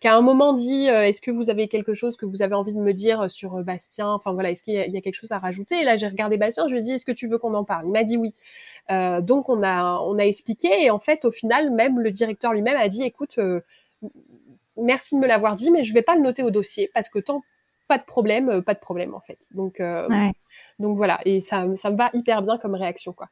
qui a un moment dit euh, est-ce que vous avez quelque chose que vous avez envie de me dire sur euh, Bastien? Enfin voilà, est-ce qu'il y, a quelque chose à rajouter? Et là, j'ai regardé Bastien, je lui ai dit est-ce que tu veux qu'on en parle? Il m'a dit oui. Euh, donc on a on a expliqué et en fait au final même le directeur lui-même a dit écoute merci de me l'avoir dit mais je vais pas le noter au dossier parce que tant pas de problème pas de problème en fait. Donc donc voilà. Et ça ça me va hyper bien comme réaction quoi.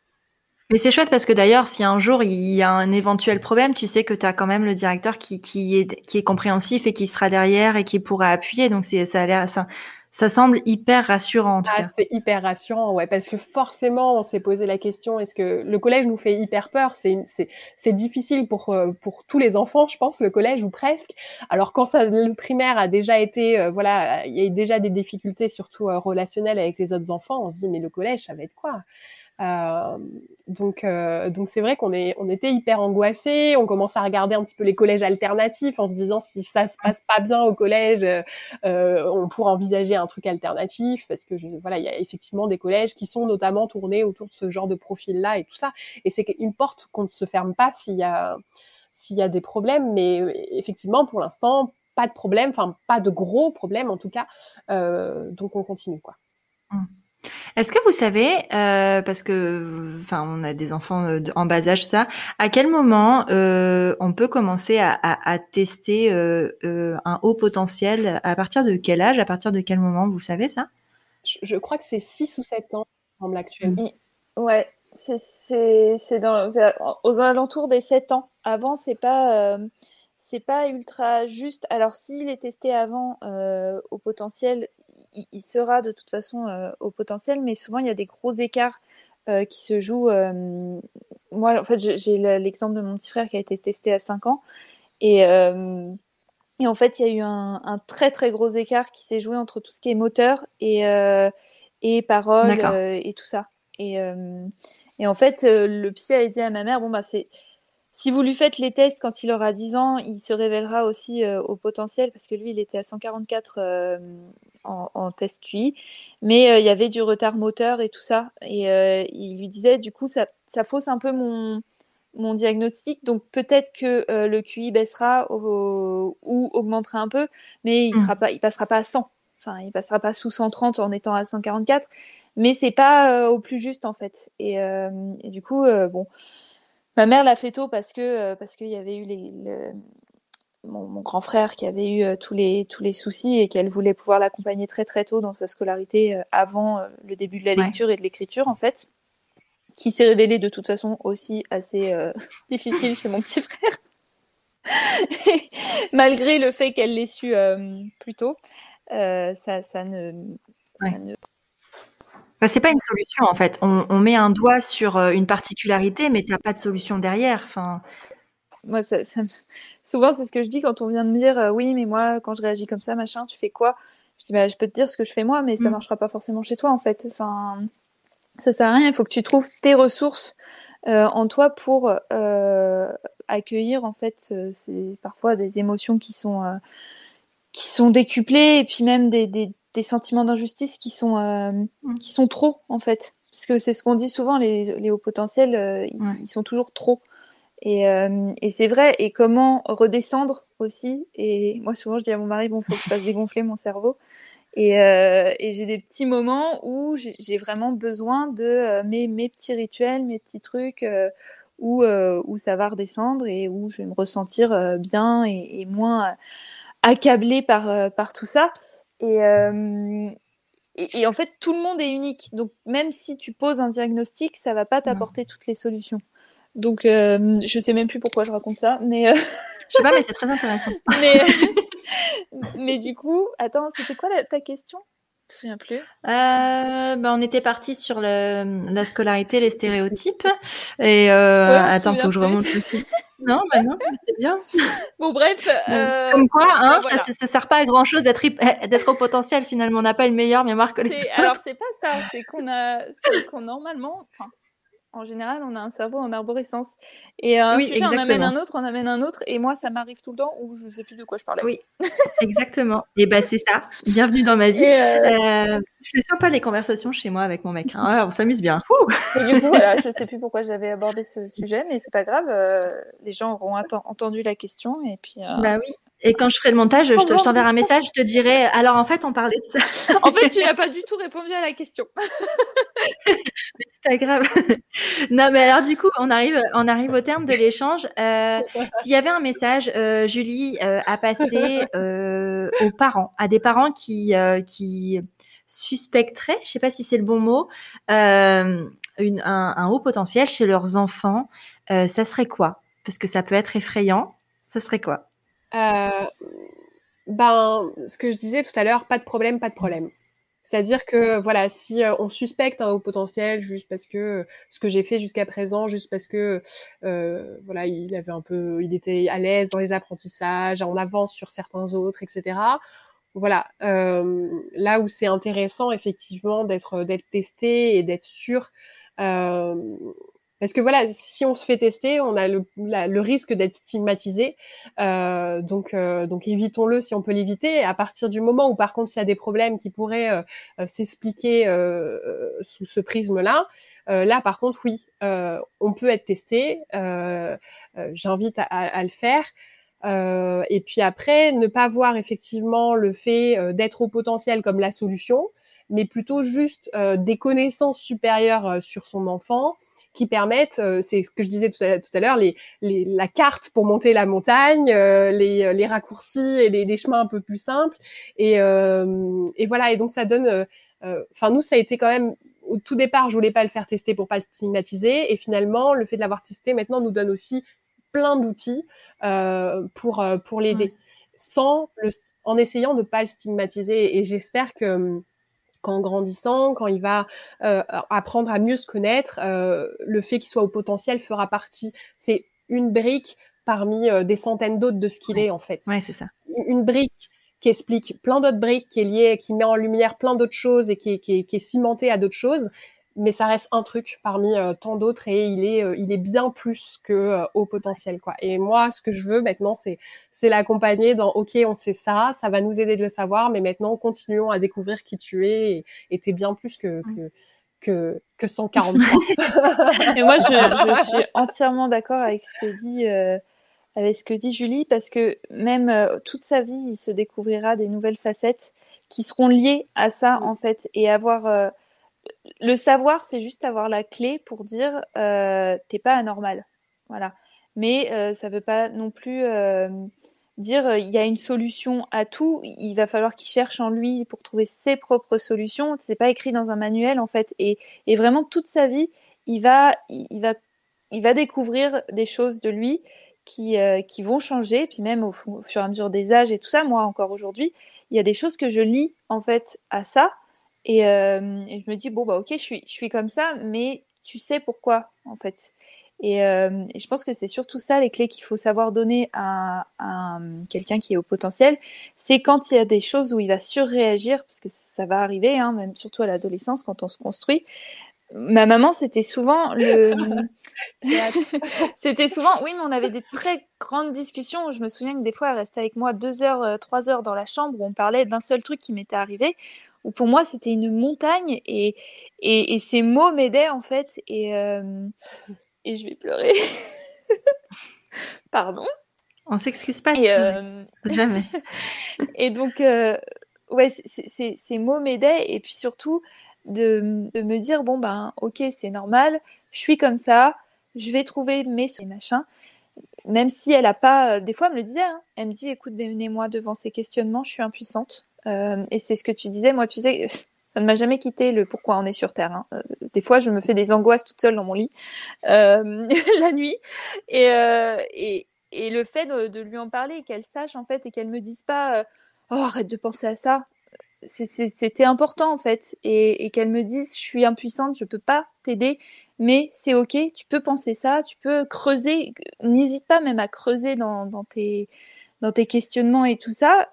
Mais c'est chouette parce que d'ailleurs, si un jour il y a un éventuel problème, tu sais que tu as quand même le directeur qui, qui, est, qui est compréhensif et qui sera derrière et qui pourra appuyer. Donc c'est ça a l'air ça, ça semble hyper rassurant. En tout ah, c'est hyper rassurant, ouais, parce que forcément, on s'est posé la question est-ce que le collège nous fait hyper peur? C'est c'est difficile pour euh, pour tous les enfants, je pense, le collège ou presque. Alors quand ça, le primaire a déjà été, euh, voilà, il y a déjà des difficultés, surtout euh, relationnelles avec les autres enfants. On se dit mais le collège, ça va être quoi? Euh, donc, euh, donc c'est vrai qu'on est, on était hyper angoissés. On commence à regarder un petit peu les collèges alternatifs en se disant si ça se passe pas bien au collège, euh, on pourrait envisager un truc alternatif parce que je, voilà, il y a effectivement des collèges qui sont notamment tournés autour de ce genre de profil-là et tout ça. Et c'est une porte qu'on ne se ferme pas s'il y a, s'il y a des problèmes. Mais effectivement, pour l'instant, pas de problème, enfin pas de gros problèmes en tout cas. donc on continue quoi. Mmh. Est-ce que vous savez, euh, parce que, enfin, on a des enfants euh, en bas âge, ça, à quel moment euh, on peut commencer à, tester un haut potentiel? À partir de quel âge? À partir de quel moment? Vous savez ça? Je, crois que c'est 6 ou 7 ans, semble actuellement. Ouais, c'est dans aux alentours des 7 ans. Avant, c'est pas c'est pas ultra juste. Alors, s'il est testé avant au potentiel, il, sera de toute façon euh, au potentiel, mais souvent il y a des gros écarts euh, qui se jouent. Euh, moi, en fait, j'ai l'exemple de mon petit frère qui a été testé à 5 ans. Et, et en fait, il y a eu un, très très gros écart qui s'est joué entre tout ce qui est moteur et, et parole et tout ça. Et, et en fait, le psy a dit à ma mère, bon, bah, c'est si vous lui faites les tests quand il aura 10 ans, il se révélera aussi euh, au potentiel parce que lui, il était à 144 euh, en, test QI, mais euh, il y avait du retard moteur et tout ça. Et il lui disait, du coup, ça, ça fausse un peu mon, mon diagnostic. Donc peut-être que le QI baissera ou augmentera un peu, mais il mmh. pas, il passera pas à 100. Enfin, il passera pas sous 130 en étant à 144, mais c'est pas au plus juste en fait. Et, et du coup, bon Ma mère l'a fait tôt parce que euh, parce qu'il y avait eu les, mon, grand frère qui avait eu euh, tous les tous les soucis et qu'elle voulait pouvoir l'accompagner très très tôt dans sa scolarité euh, avant le début de la lecture et de l'écriture en fait, qui s'est révélé de toute façon aussi assez difficile chez mon petit frère. Malgré le fait qu'elle l'ait su plus tôt, ça, ça ne, ça ne c'est pas une solution en fait. On, met un doigt sur euh, une particularité, mais tu n'as pas de solution derrière. Enfin. Moi, ça, souvent, c'est ce que je dis quand on vient de me dire oui, mais moi, quand je réagis comme ça, machin, tu fais quoi? Je dis bah, je peux te dire ce que je fais moi, mais ça ne mm. marchera pas forcément chez toi en fait. Enfin, ça sert à rien. Il faut que tu trouves tes ressources euh, en toi pour euh, accueillir en fait parfois des émotions qui sont qui sont décuplées et puis même des, des, des sentiments d'injustice qui sont mm. qui sont trop en fait parce que c'est ce qu'on dit souvent les, les hauts potentiels ils, sont toujours trop et, et c'est vrai et comment redescendre aussi et moi souvent je dis à mon mari bon faut que je fasse dégonfler mon cerveau et, euh, et j'ai des petits moments où j'ai vraiment besoin de euh, mes, mes, petits rituels, mes petits trucs euh, où, euh, où ça va redescendre et où je vais me ressentir euh, bien et, et, moins accablée par, par tout ça. Et, et, et, en fait, tout le monde est unique. Donc, même si tu poses un diagnostic, ça va pas t'apporter toutes les solutions. Donc, je sais même plus pourquoi je raconte ça, mais. je sais pas, mais c'est très intéressant. mais, mais du coup, attends, c'était quoi ta question? Je me souviens plus. Euh, ben, on était parti sur le, la scolarité, les stéréotypes. Et euh, attends, faut que je remonte. non, bah non, c'est bien. Bon, bref. Euh... Comme quoi, hein, ça, ça, sert pas à grand chose d'être d'être au potentiel finalement. On n'a pas une meilleure mémoire que les autres. Alors c'est pas ça, c'est qu'on a, qu'on normalement, enfin, en général, on a un cerveau en arborescence. Et un sujet en amène un autre, on amène un autre. Et moi, ça m'arrive tout le temps où je ne sais plus de quoi je parlais. Oui, exactement. Et bah, c'est ça. Bienvenue dans ma vie. Euh, euh... C'est sympa les conversations chez moi avec mon mec. Hein. on s'amuse bien. Et du coup, voilà, je ne sais plus pourquoi j'avais abordé ce sujet, mais c'est pas grave. Euh, les gens auront entendu la question. Et puis, euh, Bah oui. Et quand je ferai le montage, je, t'enverrai un message, je te dirai. Alors en fait, on parlait de ça. en fait, tu n'as pas du tout répondu à la question. mais c'est pas grave. non, mais alors du coup, on arrive, on arrive au terme de l'échange. Euh, S'il y avait un message, euh, Julie, euh, à passer euh, aux parents, à des parents qui euh, qui suspecteraient, je sais pas si c'est le bon mot, euh, une, un, un, haut potentiel chez leurs enfants, ça serait quoi? Parce que ça peut être effrayant. Ça serait quoi? Ben, ce que je disais tout à l'heure, pas de problème, pas de problème. C'est-à-dire que voilà, si euh, on suspecte un haut potentiel juste parce que ce que j'ai fait jusqu'à présent, juste parce que euh, voilà, il avait un peu, il était à l'aise dans les apprentissages, en avance sur certains autres, etc. Voilà, euh, là où c'est intéressant effectivement d'être d'être testé et d'être sûr. Euh, parce que voilà, si on se fait tester, on a le, le risque d'être stigmatisé. Euh, donc, euh, donc évitons-le si on peut l'éviter. À partir du moment où, par contre, il y a des problèmes qui pourraient euh, euh s'expliquer euh, sous ce prisme-là, là, par contre, oui, on peut être testé. J'invite à, à, le faire. et puis après, ne pas voir effectivement le fait d'être au potentiel comme la solution, mais plutôt juste des connaissances supérieures sur son enfant qui permettent, euh, c'est ce que je disais tout à, l'heure, les, les, la carte pour monter la montagne, euh, les, euh, les, raccourcis et les, chemins un peu plus simples. Et, et voilà, et donc ça donne, enfin nous ça a été quand même au tout départ, je voulais pas le faire tester pour pas le stigmatiser, et finalement le fait de l'avoir testé maintenant nous donne aussi plein d'outils pour pour l'aider, sans le, en essayant de pas le stigmatiser. Et j'espère que qu'en grandissant, quand il va euh, apprendre à mieux se connaître, euh, le fait qu'il soit au potentiel fera partie. C'est une brique parmi euh, des centaines d'autres de ce qu'il est en fait. Ouais, c'est ça. Une brique qui explique plein d'autres briques, qui est liée, qui met en lumière plein d'autres choses et qui est, qui est, qui est cimentée à d'autres choses mais ça reste un truc parmi euh, tant d'autres et il est, euh, il est bien plus que euh, au potentiel quoi. Et moi, ce que je veux maintenant, c'est, c'est l'accompagner dans OK, on sait ça, ça va nous aider de le savoir, mais maintenant continuons à découvrir qui tu es et t'es bien plus que, que que, que 143. et moi, je, je, suis entièrement d'accord avec ce que dit avec ce que dit Julie parce que même toute sa vie, il se découvrira des nouvelles facettes qui seront liées à ça en fait et avoir le savoir, c'est juste avoir la clé pour dire euh, t'es pas anormal. Voilà. Mais euh, ça veut pas non plus euh, dire euh, il y a une solution à tout. Il va falloir qu'il cherche en lui pour trouver ses propres solutions. C'est pas écrit dans un manuel en fait. Et, et vraiment toute sa vie, il va, il va, il va découvrir des choses de lui qui, qui vont changer. Puis même au, au, fur et à mesure des âges et tout ça, moi encore aujourd'hui, il y a des choses que je lis en fait à ça Et, je me dis, bon, bah ok, je suis, je suis comme ça, mais tu sais pourquoi, en fait. Et, je pense que c'est surtout ça les clés qu'il faut savoir donner à, à quelqu'un qui est au potentiel. C'est quand il y a des choses où il va surréagir, parce que ça va arriver, hein, même surtout à l'adolescence, quand on se construit. Ma maman, c'était souvent le. c'était souvent, oui, mais on avait des très grandes discussions. Je me souviens que des fois, elle restait avec moi deux heures, euh, trois heures dans la chambre où on parlait d'un seul truc qui m'était arrivé. Où pour moi, c'était une montagne et, et, et ces mots m'aidaient en fait. Et, euh, et je vais pleurer. Pardon. On s'excuse pas. Et euh... Jamais. et donc, euh, ouais, ces mots m'aidaient. Et puis surtout, de, de, me dire bon ben ok c'est normal, je suis comme ça, je vais trouver mes machins. Même si elle a pas, des fois elle me le disait, hein. elle me dit écoute venez-moi devant ces questionnements, je suis impuissante. Euh, et c'est ce que tu disais, moi tu sais, ça ne m'a jamais quitté le pourquoi on est sur Terre. Hein. Euh, des fois je me fais des angoisses toute seule dans mon lit euh, la nuit. Et, le fait de, lui en parler, qu'elle sache en fait et qu'elle me dise pas oh arrête de penser à ça c'était important en fait. Et, qu'elle me dise je suis impuissante je peux pas t'aider mais c'est ok tu peux penser ça tu peux creuser n'hésite pas même à creuser dans tes questionnements et tout ça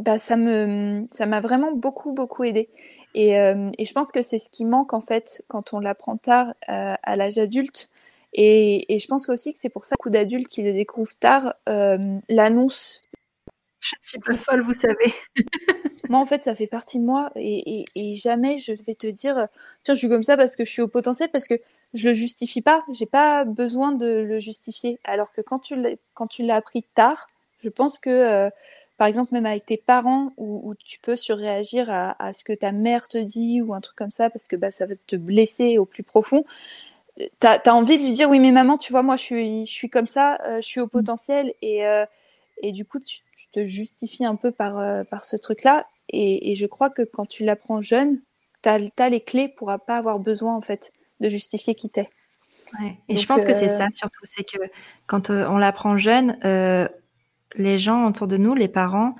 bah ça me ça m'a vraiment beaucoup beaucoup aidé et, euh, et je pense que c'est ce qui manque en fait quand on l'apprend tard euh, à l'âge adulte et, et je pense aussi que c'est pour ça que beaucoup d'adultes qui le découvrent tard euh, l'annonce je ne suis pas folle, vous savez. moi, en fait, ça fait partie de moi et, et, jamais je vais te dire, tiens, je suis comme ça parce que je suis au potentiel, parce que je le justifie pas. J'ai pas besoin de le justifier. Alors que quand tu l'as, quand tu l'as appris tard, je pense que, euh, par exemple, même avec tes parents, où, où tu peux surréagir à, à, ce que ta mère te dit ou un truc comme ça, parce que bah, ça va te blesser au plus profond. Euh, t'as as envie de lui dire, oui, mais maman, tu vois, moi, je suis, je suis comme ça, euh, je suis au mmh. potentiel et euh, et du coup, tu, te justifies un peu par, euh, par ce truc-là. Et, je crois que quand tu l'apprends jeune, tu as, les clés pour pas avoir besoin, en fait, de justifier qui t'es. Ouais. Et je pense que c'est ça, surtout. C'est que quand on l'apprend jeune, les gens autour de nous, les parents,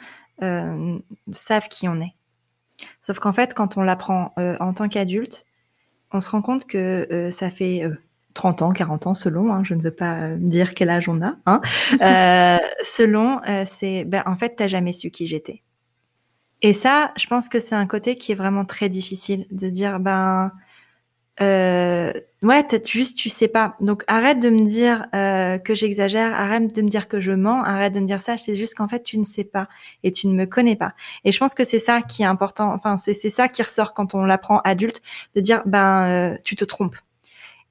savent qui on est. Sauf qu'en fait, quand on l'apprend en tant qu'adulte, on se rend compte que ça fait 30 ans, 40 ans selon, hein, je ne veux pas euh, dire quel âge on a, hein, euh, selon, euh, c'est, ben, en fait, t'as jamais su qui j'étais. Et ça, je pense que c'est un côté qui est vraiment très difficile de dire, ben, euh, ouais, juste tu sais pas. Donc arrête de me dire euh, que j'exagère, arrête de me dire que je mens, arrête de me dire ça. C'est juste qu'en fait tu ne sais pas et tu ne me connais pas. Et je pense que c'est ça qui est important. Enfin c'est c'est ça qui ressort quand on l'apprend adulte, de dire ben tu te trompes.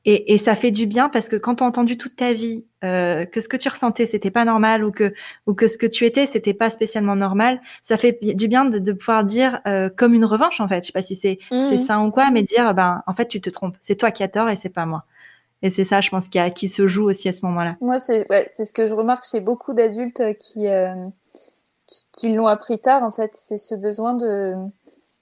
Et, et, ça fait du bien parce que quand tu as entendu toute ta vie euh, que ce que tu ressentais c'était pas normal ou que ou que ce que tu étais c'était pas spécialement normal, ça fait du bien de, de pouvoir dire euh, comme une revanche en fait. Je sais pas si c'est c'est mmh. ça ou quoi, mais dire ben en fait tu te trompes, c'est toi qui as tort et c'est pas moi. Et c'est ça, je pense, qui, a, qui se joue aussi à ce moment-là. Moi, c'est ouais, c'est ce que je remarque chez beaucoup d'adultes qui, euh, qui, qui l'ont appris tard. En fait, c'est ce besoin de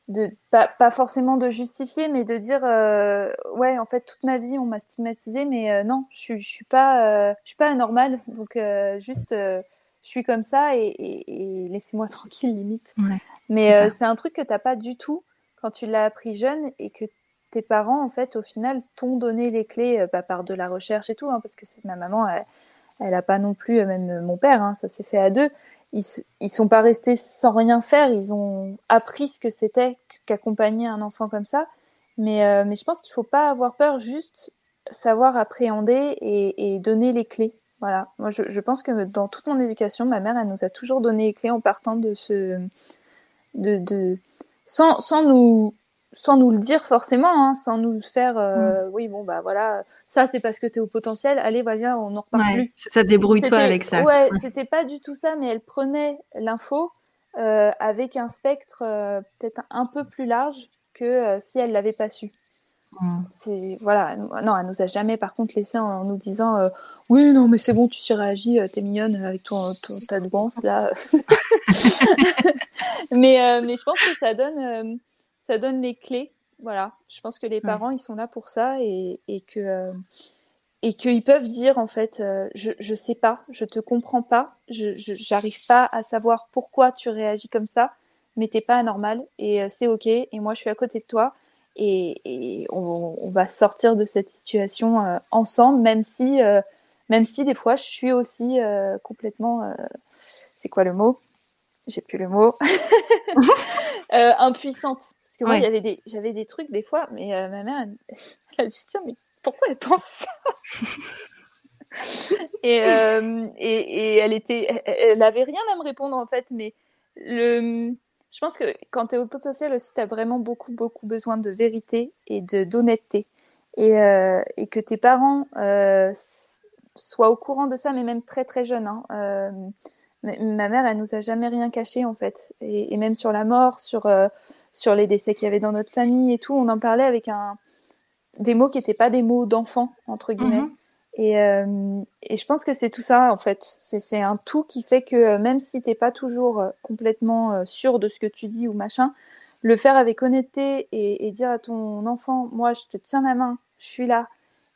de pas, pas, forcément de justifier mais de dire euh, ouais en fait toute ma vie on m'a stigmatisé mais euh, non je, je suis pas euh, je suis pas anormale. Donc juste je suis comme ça et, et, et laissez-moi tranquille limite. Ouais, mais c'est un truc que t'as pas du tout quand tu l'as appris jeune et que tes parents en fait au final t'ont donné les clés pas par de la recherche et tout hein, parce que c'est ma maman elle, elle a pas non plus même mon père hein, ça s'est fait à deux ils, ils sont pas restés sans rien faire, ils ont appris ce que c'était qu'accompagner un enfant comme ça. Mais, euh, mais je pense qu'il faut pas avoir peur, juste savoir appréhender et, et donner les clés. Voilà. Moi, je, je, pense que dans toute mon éducation, ma mère, elle nous a toujours donné les clés en partant de ce, de, de, sans, sans nous sans nous le dire forcément, hein, sans nous faire, euh, mm. oui, bon, bah voilà, ça c'est parce que tu es au potentiel, allez, vas-y, on n'en reparle plus. Ça débrouille-toi avec ça. Ouais, c'était pas du tout ça, mais elle prenait l'info euh, avec un spectre euh, peut-être un peu plus large que si elle l'avait pas su. Mm. C'est voilà, non, elle nous a jamais par contre laissé en, nous disant oui non mais c'est bon tu surréagis, t'es mignonne avec ton, ton ta douance là. mais mais je pense que ça donne ça donne les clés. Voilà, je pense que les parents, ils sont là pour ça et, et que euh, et qu'ils peuvent dire en fait, euh, je je sais pas, je te comprends pas, je j'arrive pas à savoir pourquoi tu réagis comme ça, mais t'es pas anormal et euh, c'est ok. Et moi, je suis à côté de toi et, on, va sortir de cette situation euh, ensemble, même si, même si des fois, je suis aussi complètement, c'est quoi le mot? J'ai plus le mot. impuissante. Parce que moi, j'avais des, j'avais des trucs des fois, mais ma mère, elle, elle a juste dit, mais pourquoi elle pense ça? Et, et, et, elle était, elle, avait rien à me répondre en fait, mais le, je pense que quand tu es au potentiel aussi, tu as vraiment beaucoup, beaucoup besoin de vérité et de d'honnêteté. Et, euh, et, que tes parents euh, soient au courant de ça, mais même très, très jeunes. Hein. Euh, ma mère, elle nous a jamais rien caché, en fait. Et, et même sur la mort, sur, euh, sur les décès qu'il y avait dans notre famille et tout, on en parlait avec un, des mots qui n'étaient pas des mots d'enfant, entre guillemets. Et, euh, et, je pense que c'est tout ça, en fait. C'est un tout qui fait que euh, même si tu n'es pas toujours euh, complètement sûr de ce que tu dis ou machin, le faire avec honnêteté et, et dire à ton enfant, moi, je te tiens la main, je suis là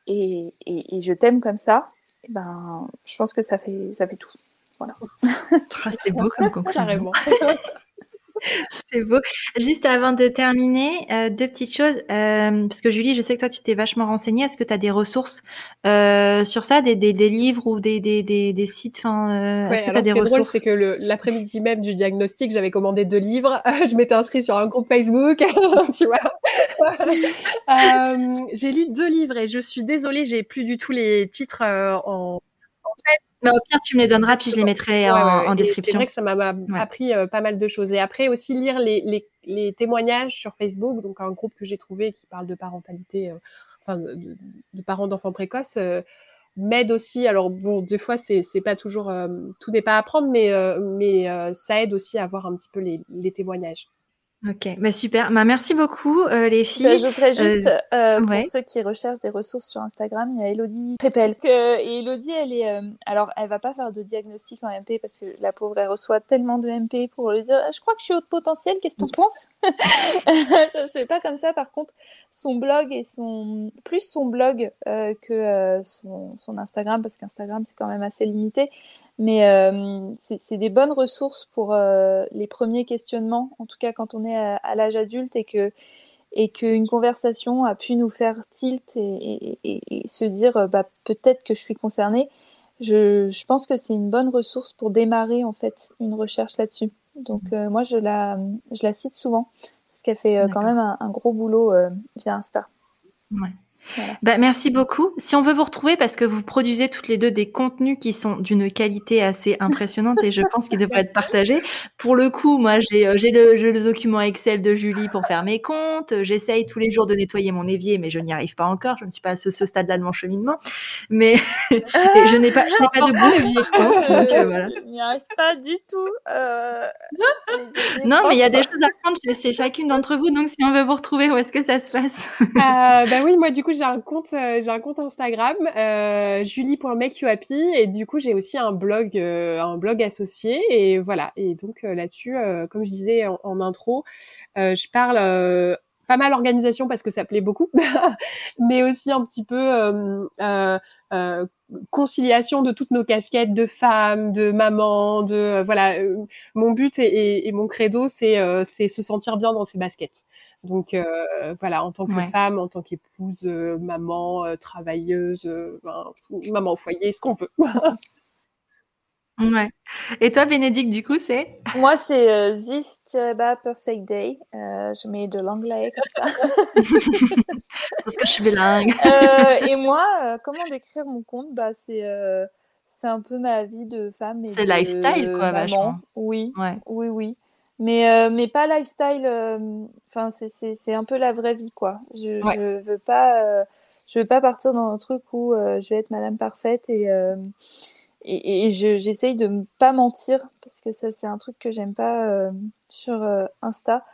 et, et je t'aime comme ça, et eh ben, je pense que ça fait, ça fait tout. Voilà. Ah, c'est beau comme conclusion. C'est beau. Juste avant de terminer, euh, deux petites choses. Euh, parce que Julie, je sais que toi, tu t'es vachement renseignée. Est-ce que tu as des ressources euh, sur ça, des, des, des, livres ou des, des, des, des sites enfin, euh, ouais, Est-ce que tu as des ressources drôle, c'est que l'après-midi même du diagnostic, j'avais commandé deux livres. je m'étais inscrite sur un groupe Facebook, tu vois. Euh, j'ai lu deux livres et je suis désolée, j'ai plus du tout les titres en, Mais au pire, tu me les donneras, puis je les mettrai en, description. C'est vrai que ça m'a appris euh, pas mal de choses. Et après aussi lire les, les, les, témoignages sur Facebook, donc un groupe que j'ai trouvé qui parle de parentalité, euh, enfin de, de, parents d'enfants précoces, euh, m'aide aussi. Alors bon, des fois c'est c'est pas toujours tout n'est pas à prendre, mais mais ça aide aussi à voir un petit peu les, les témoignages. Ok, bah super. Bah, merci beaucoup euh, les filles. J'ajouterais juste euh, euh, pour ceux qui recherchent des ressources sur Instagram, il y a Elodie Prépel. et Elodie, elle est, alors elle va pas faire de diagnostic en MP parce que la pauvre elle reçoit tellement de MP pour lui dire, je crois que je suis haute potentiel. Qu'est-ce que t'en penses? Ça se fait pas comme ça. Par contre, son blog et son plus son blog que son, son Instagram parce qu'Instagram c'est quand même assez limité. Mais euh, c'est des bonnes ressources pour euh, les premiers questionnements, en tout cas quand on est à, l'âge adulte et que et qu'une conversation a pu nous faire tilt et, et, et se dire euh, bah, peut-être que je suis concernée. Je, je pense que c'est une bonne ressource pour démarrer en fait une recherche là-dessus. Donc mmh. moi je la, je la cite souvent parce qu'elle fait quand même un, un gros boulot via Insta. Ouais. Bah, merci beaucoup. Si on veut vous retrouver, parce que vous produisez toutes les deux des contenus qui sont d'une qualité assez impressionnante et je pense qu'ils devraient être partagés. Pour le coup, moi, j'ai euh, le, le, document Excel de Julie pour faire mes comptes. J'essaye tous les jours de nettoyer mon évier, mais je n'y arrive pas encore. Je ne suis pas à ce, stade-là de mon cheminement. Mais je n'ai pas, je n'ai pas de goût. donc, euh, voilà. Je n'y arrive pas du tout. Euh... non, mais il y a des choses à prendre chez, chez chacune d'entre vous. Donc, si on veut vous retrouver, où est-ce que ça se passe? Euh, Bah oui, moi, du coup, j'ai un compte, euh, j'ai un compte Instagram, euh, julie.makeyouhappy, et du coup, j'ai aussi un blog, euh, un blog associé, et voilà. Et donc euh, là-dessus, comme je disais en, intro, je parle pas mal organisation parce que ça plaît beaucoup, mais aussi un petit peu conciliation de toutes nos casquettes de femmes, de maman, de voilà. mon but et, et mon credo, c'est c'est se sentir bien dans ses baskets. Donc euh, voilà, en tant que femme, en tant qu'épouse, euh, maman, euh, travailleuse, ben, maman au foyer, ce qu'on veut. ouais. Et toi, Bénédicte, du coup, c'est? Moi, c'est This Perfect Day. je mets de l'anglais comme ça. c'est parce que je suis bilingue. et moi, comment décrire mon compte? Bah, c'est c'est un peu ma vie de femme. C'est lifestyle, quoi, vachement. Oui, ouais. oui, oui mais euh, mais pas lifestyle euh, enfin c'est c'est un peu la vraie vie quoi. Je je veux pas euh, je veux pas partir dans un truc où je vais être madame parfaite et et, et j'essaye de ne pas mentir parce que ça c'est un truc que j'aime pas sur Insta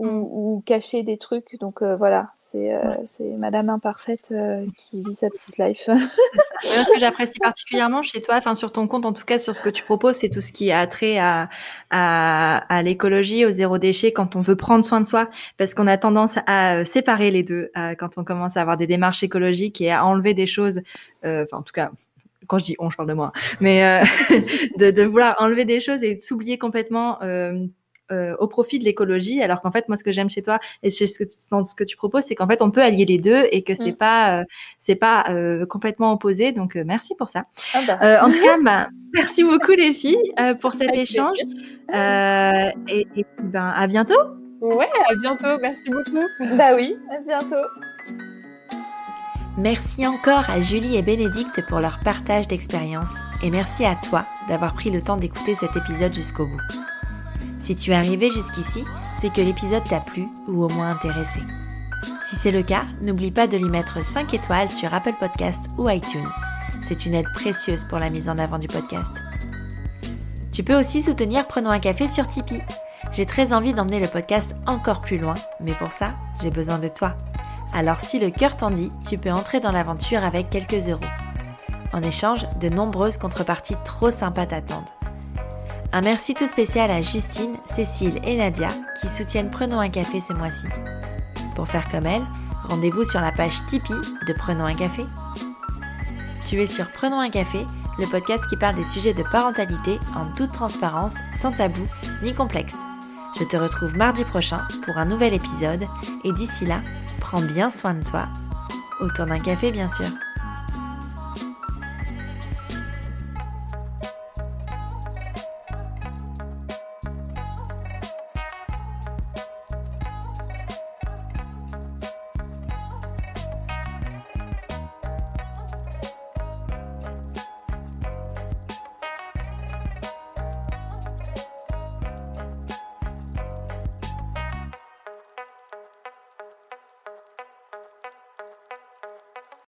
ou, mm. ou, cacher des trucs donc voilà c'est euh, c'est Madame Imparfaite euh, qui vit sa petite life. ce que j'apprécie particulièrement chez toi, enfin sur ton compte, en tout cas sur ce que tu proposes, c'est tout ce qui a trait à, à, à l'écologie, au zéro déchet, quand on veut prendre soin de soi, parce qu'on a tendance à euh, séparer les deux quand on commence à avoir des démarches écologiques et à enlever des choses, enfin en tout cas quand je dis on, je parle de moi, mais de, de, vouloir enlever des choses et s'oublier complètement euh, au profit de l'écologie, alors qu'en fait, moi, ce que j'aime chez toi et ce que, dans ce que tu proposes, c'est qu'en fait, on peut allier les deux et que c'est mm. pas, euh, c'est pas euh, complètement opposé. Donc, merci pour ça. Ah bah. en tout cas, bah, merci beaucoup les filles pour cet échange et, et ben à bientôt. Ouais, à bientôt. Merci beaucoup. Bah oui, à bientôt. Merci encore à Julie et Bénédicte pour leur partage d'expérience et merci à toi d'avoir pris le temps d'écouter cet épisode jusqu'au bout. Si tu es arrivé jusqu'ici, c'est que l'épisode t'a plu ou au moins intéressé. Si c'est le cas, n'oublie pas de lui mettre 5 étoiles sur Apple Podcast ou iTunes. C'est une aide précieuse pour la mise en avant du podcast. Tu peux aussi soutenir Prenons un café sur Tipeee. J'ai très envie d'emmener le podcast encore plus loin, mais pour ça, j'ai besoin de toi. Alors si le cœur t'en dit, tu peux entrer dans l'aventure avec quelques euros. En échange, de nombreuses contreparties trop sympas t'attendent. Un merci tout spécial à Justine, Cécile et Nadia qui soutiennent Prenons un café ce mois-ci. Pour faire comme elles, rendez-vous sur la page Tipeee de Prenons un café. Tu es sur Prenons un café, le podcast qui parle des sujets de parentalité en toute transparence, sans tabou ni complexe. Je te retrouve mardi prochain pour un nouvel épisode et d'ici là, prends bien soin de toi. Autour d'un café bien sûr.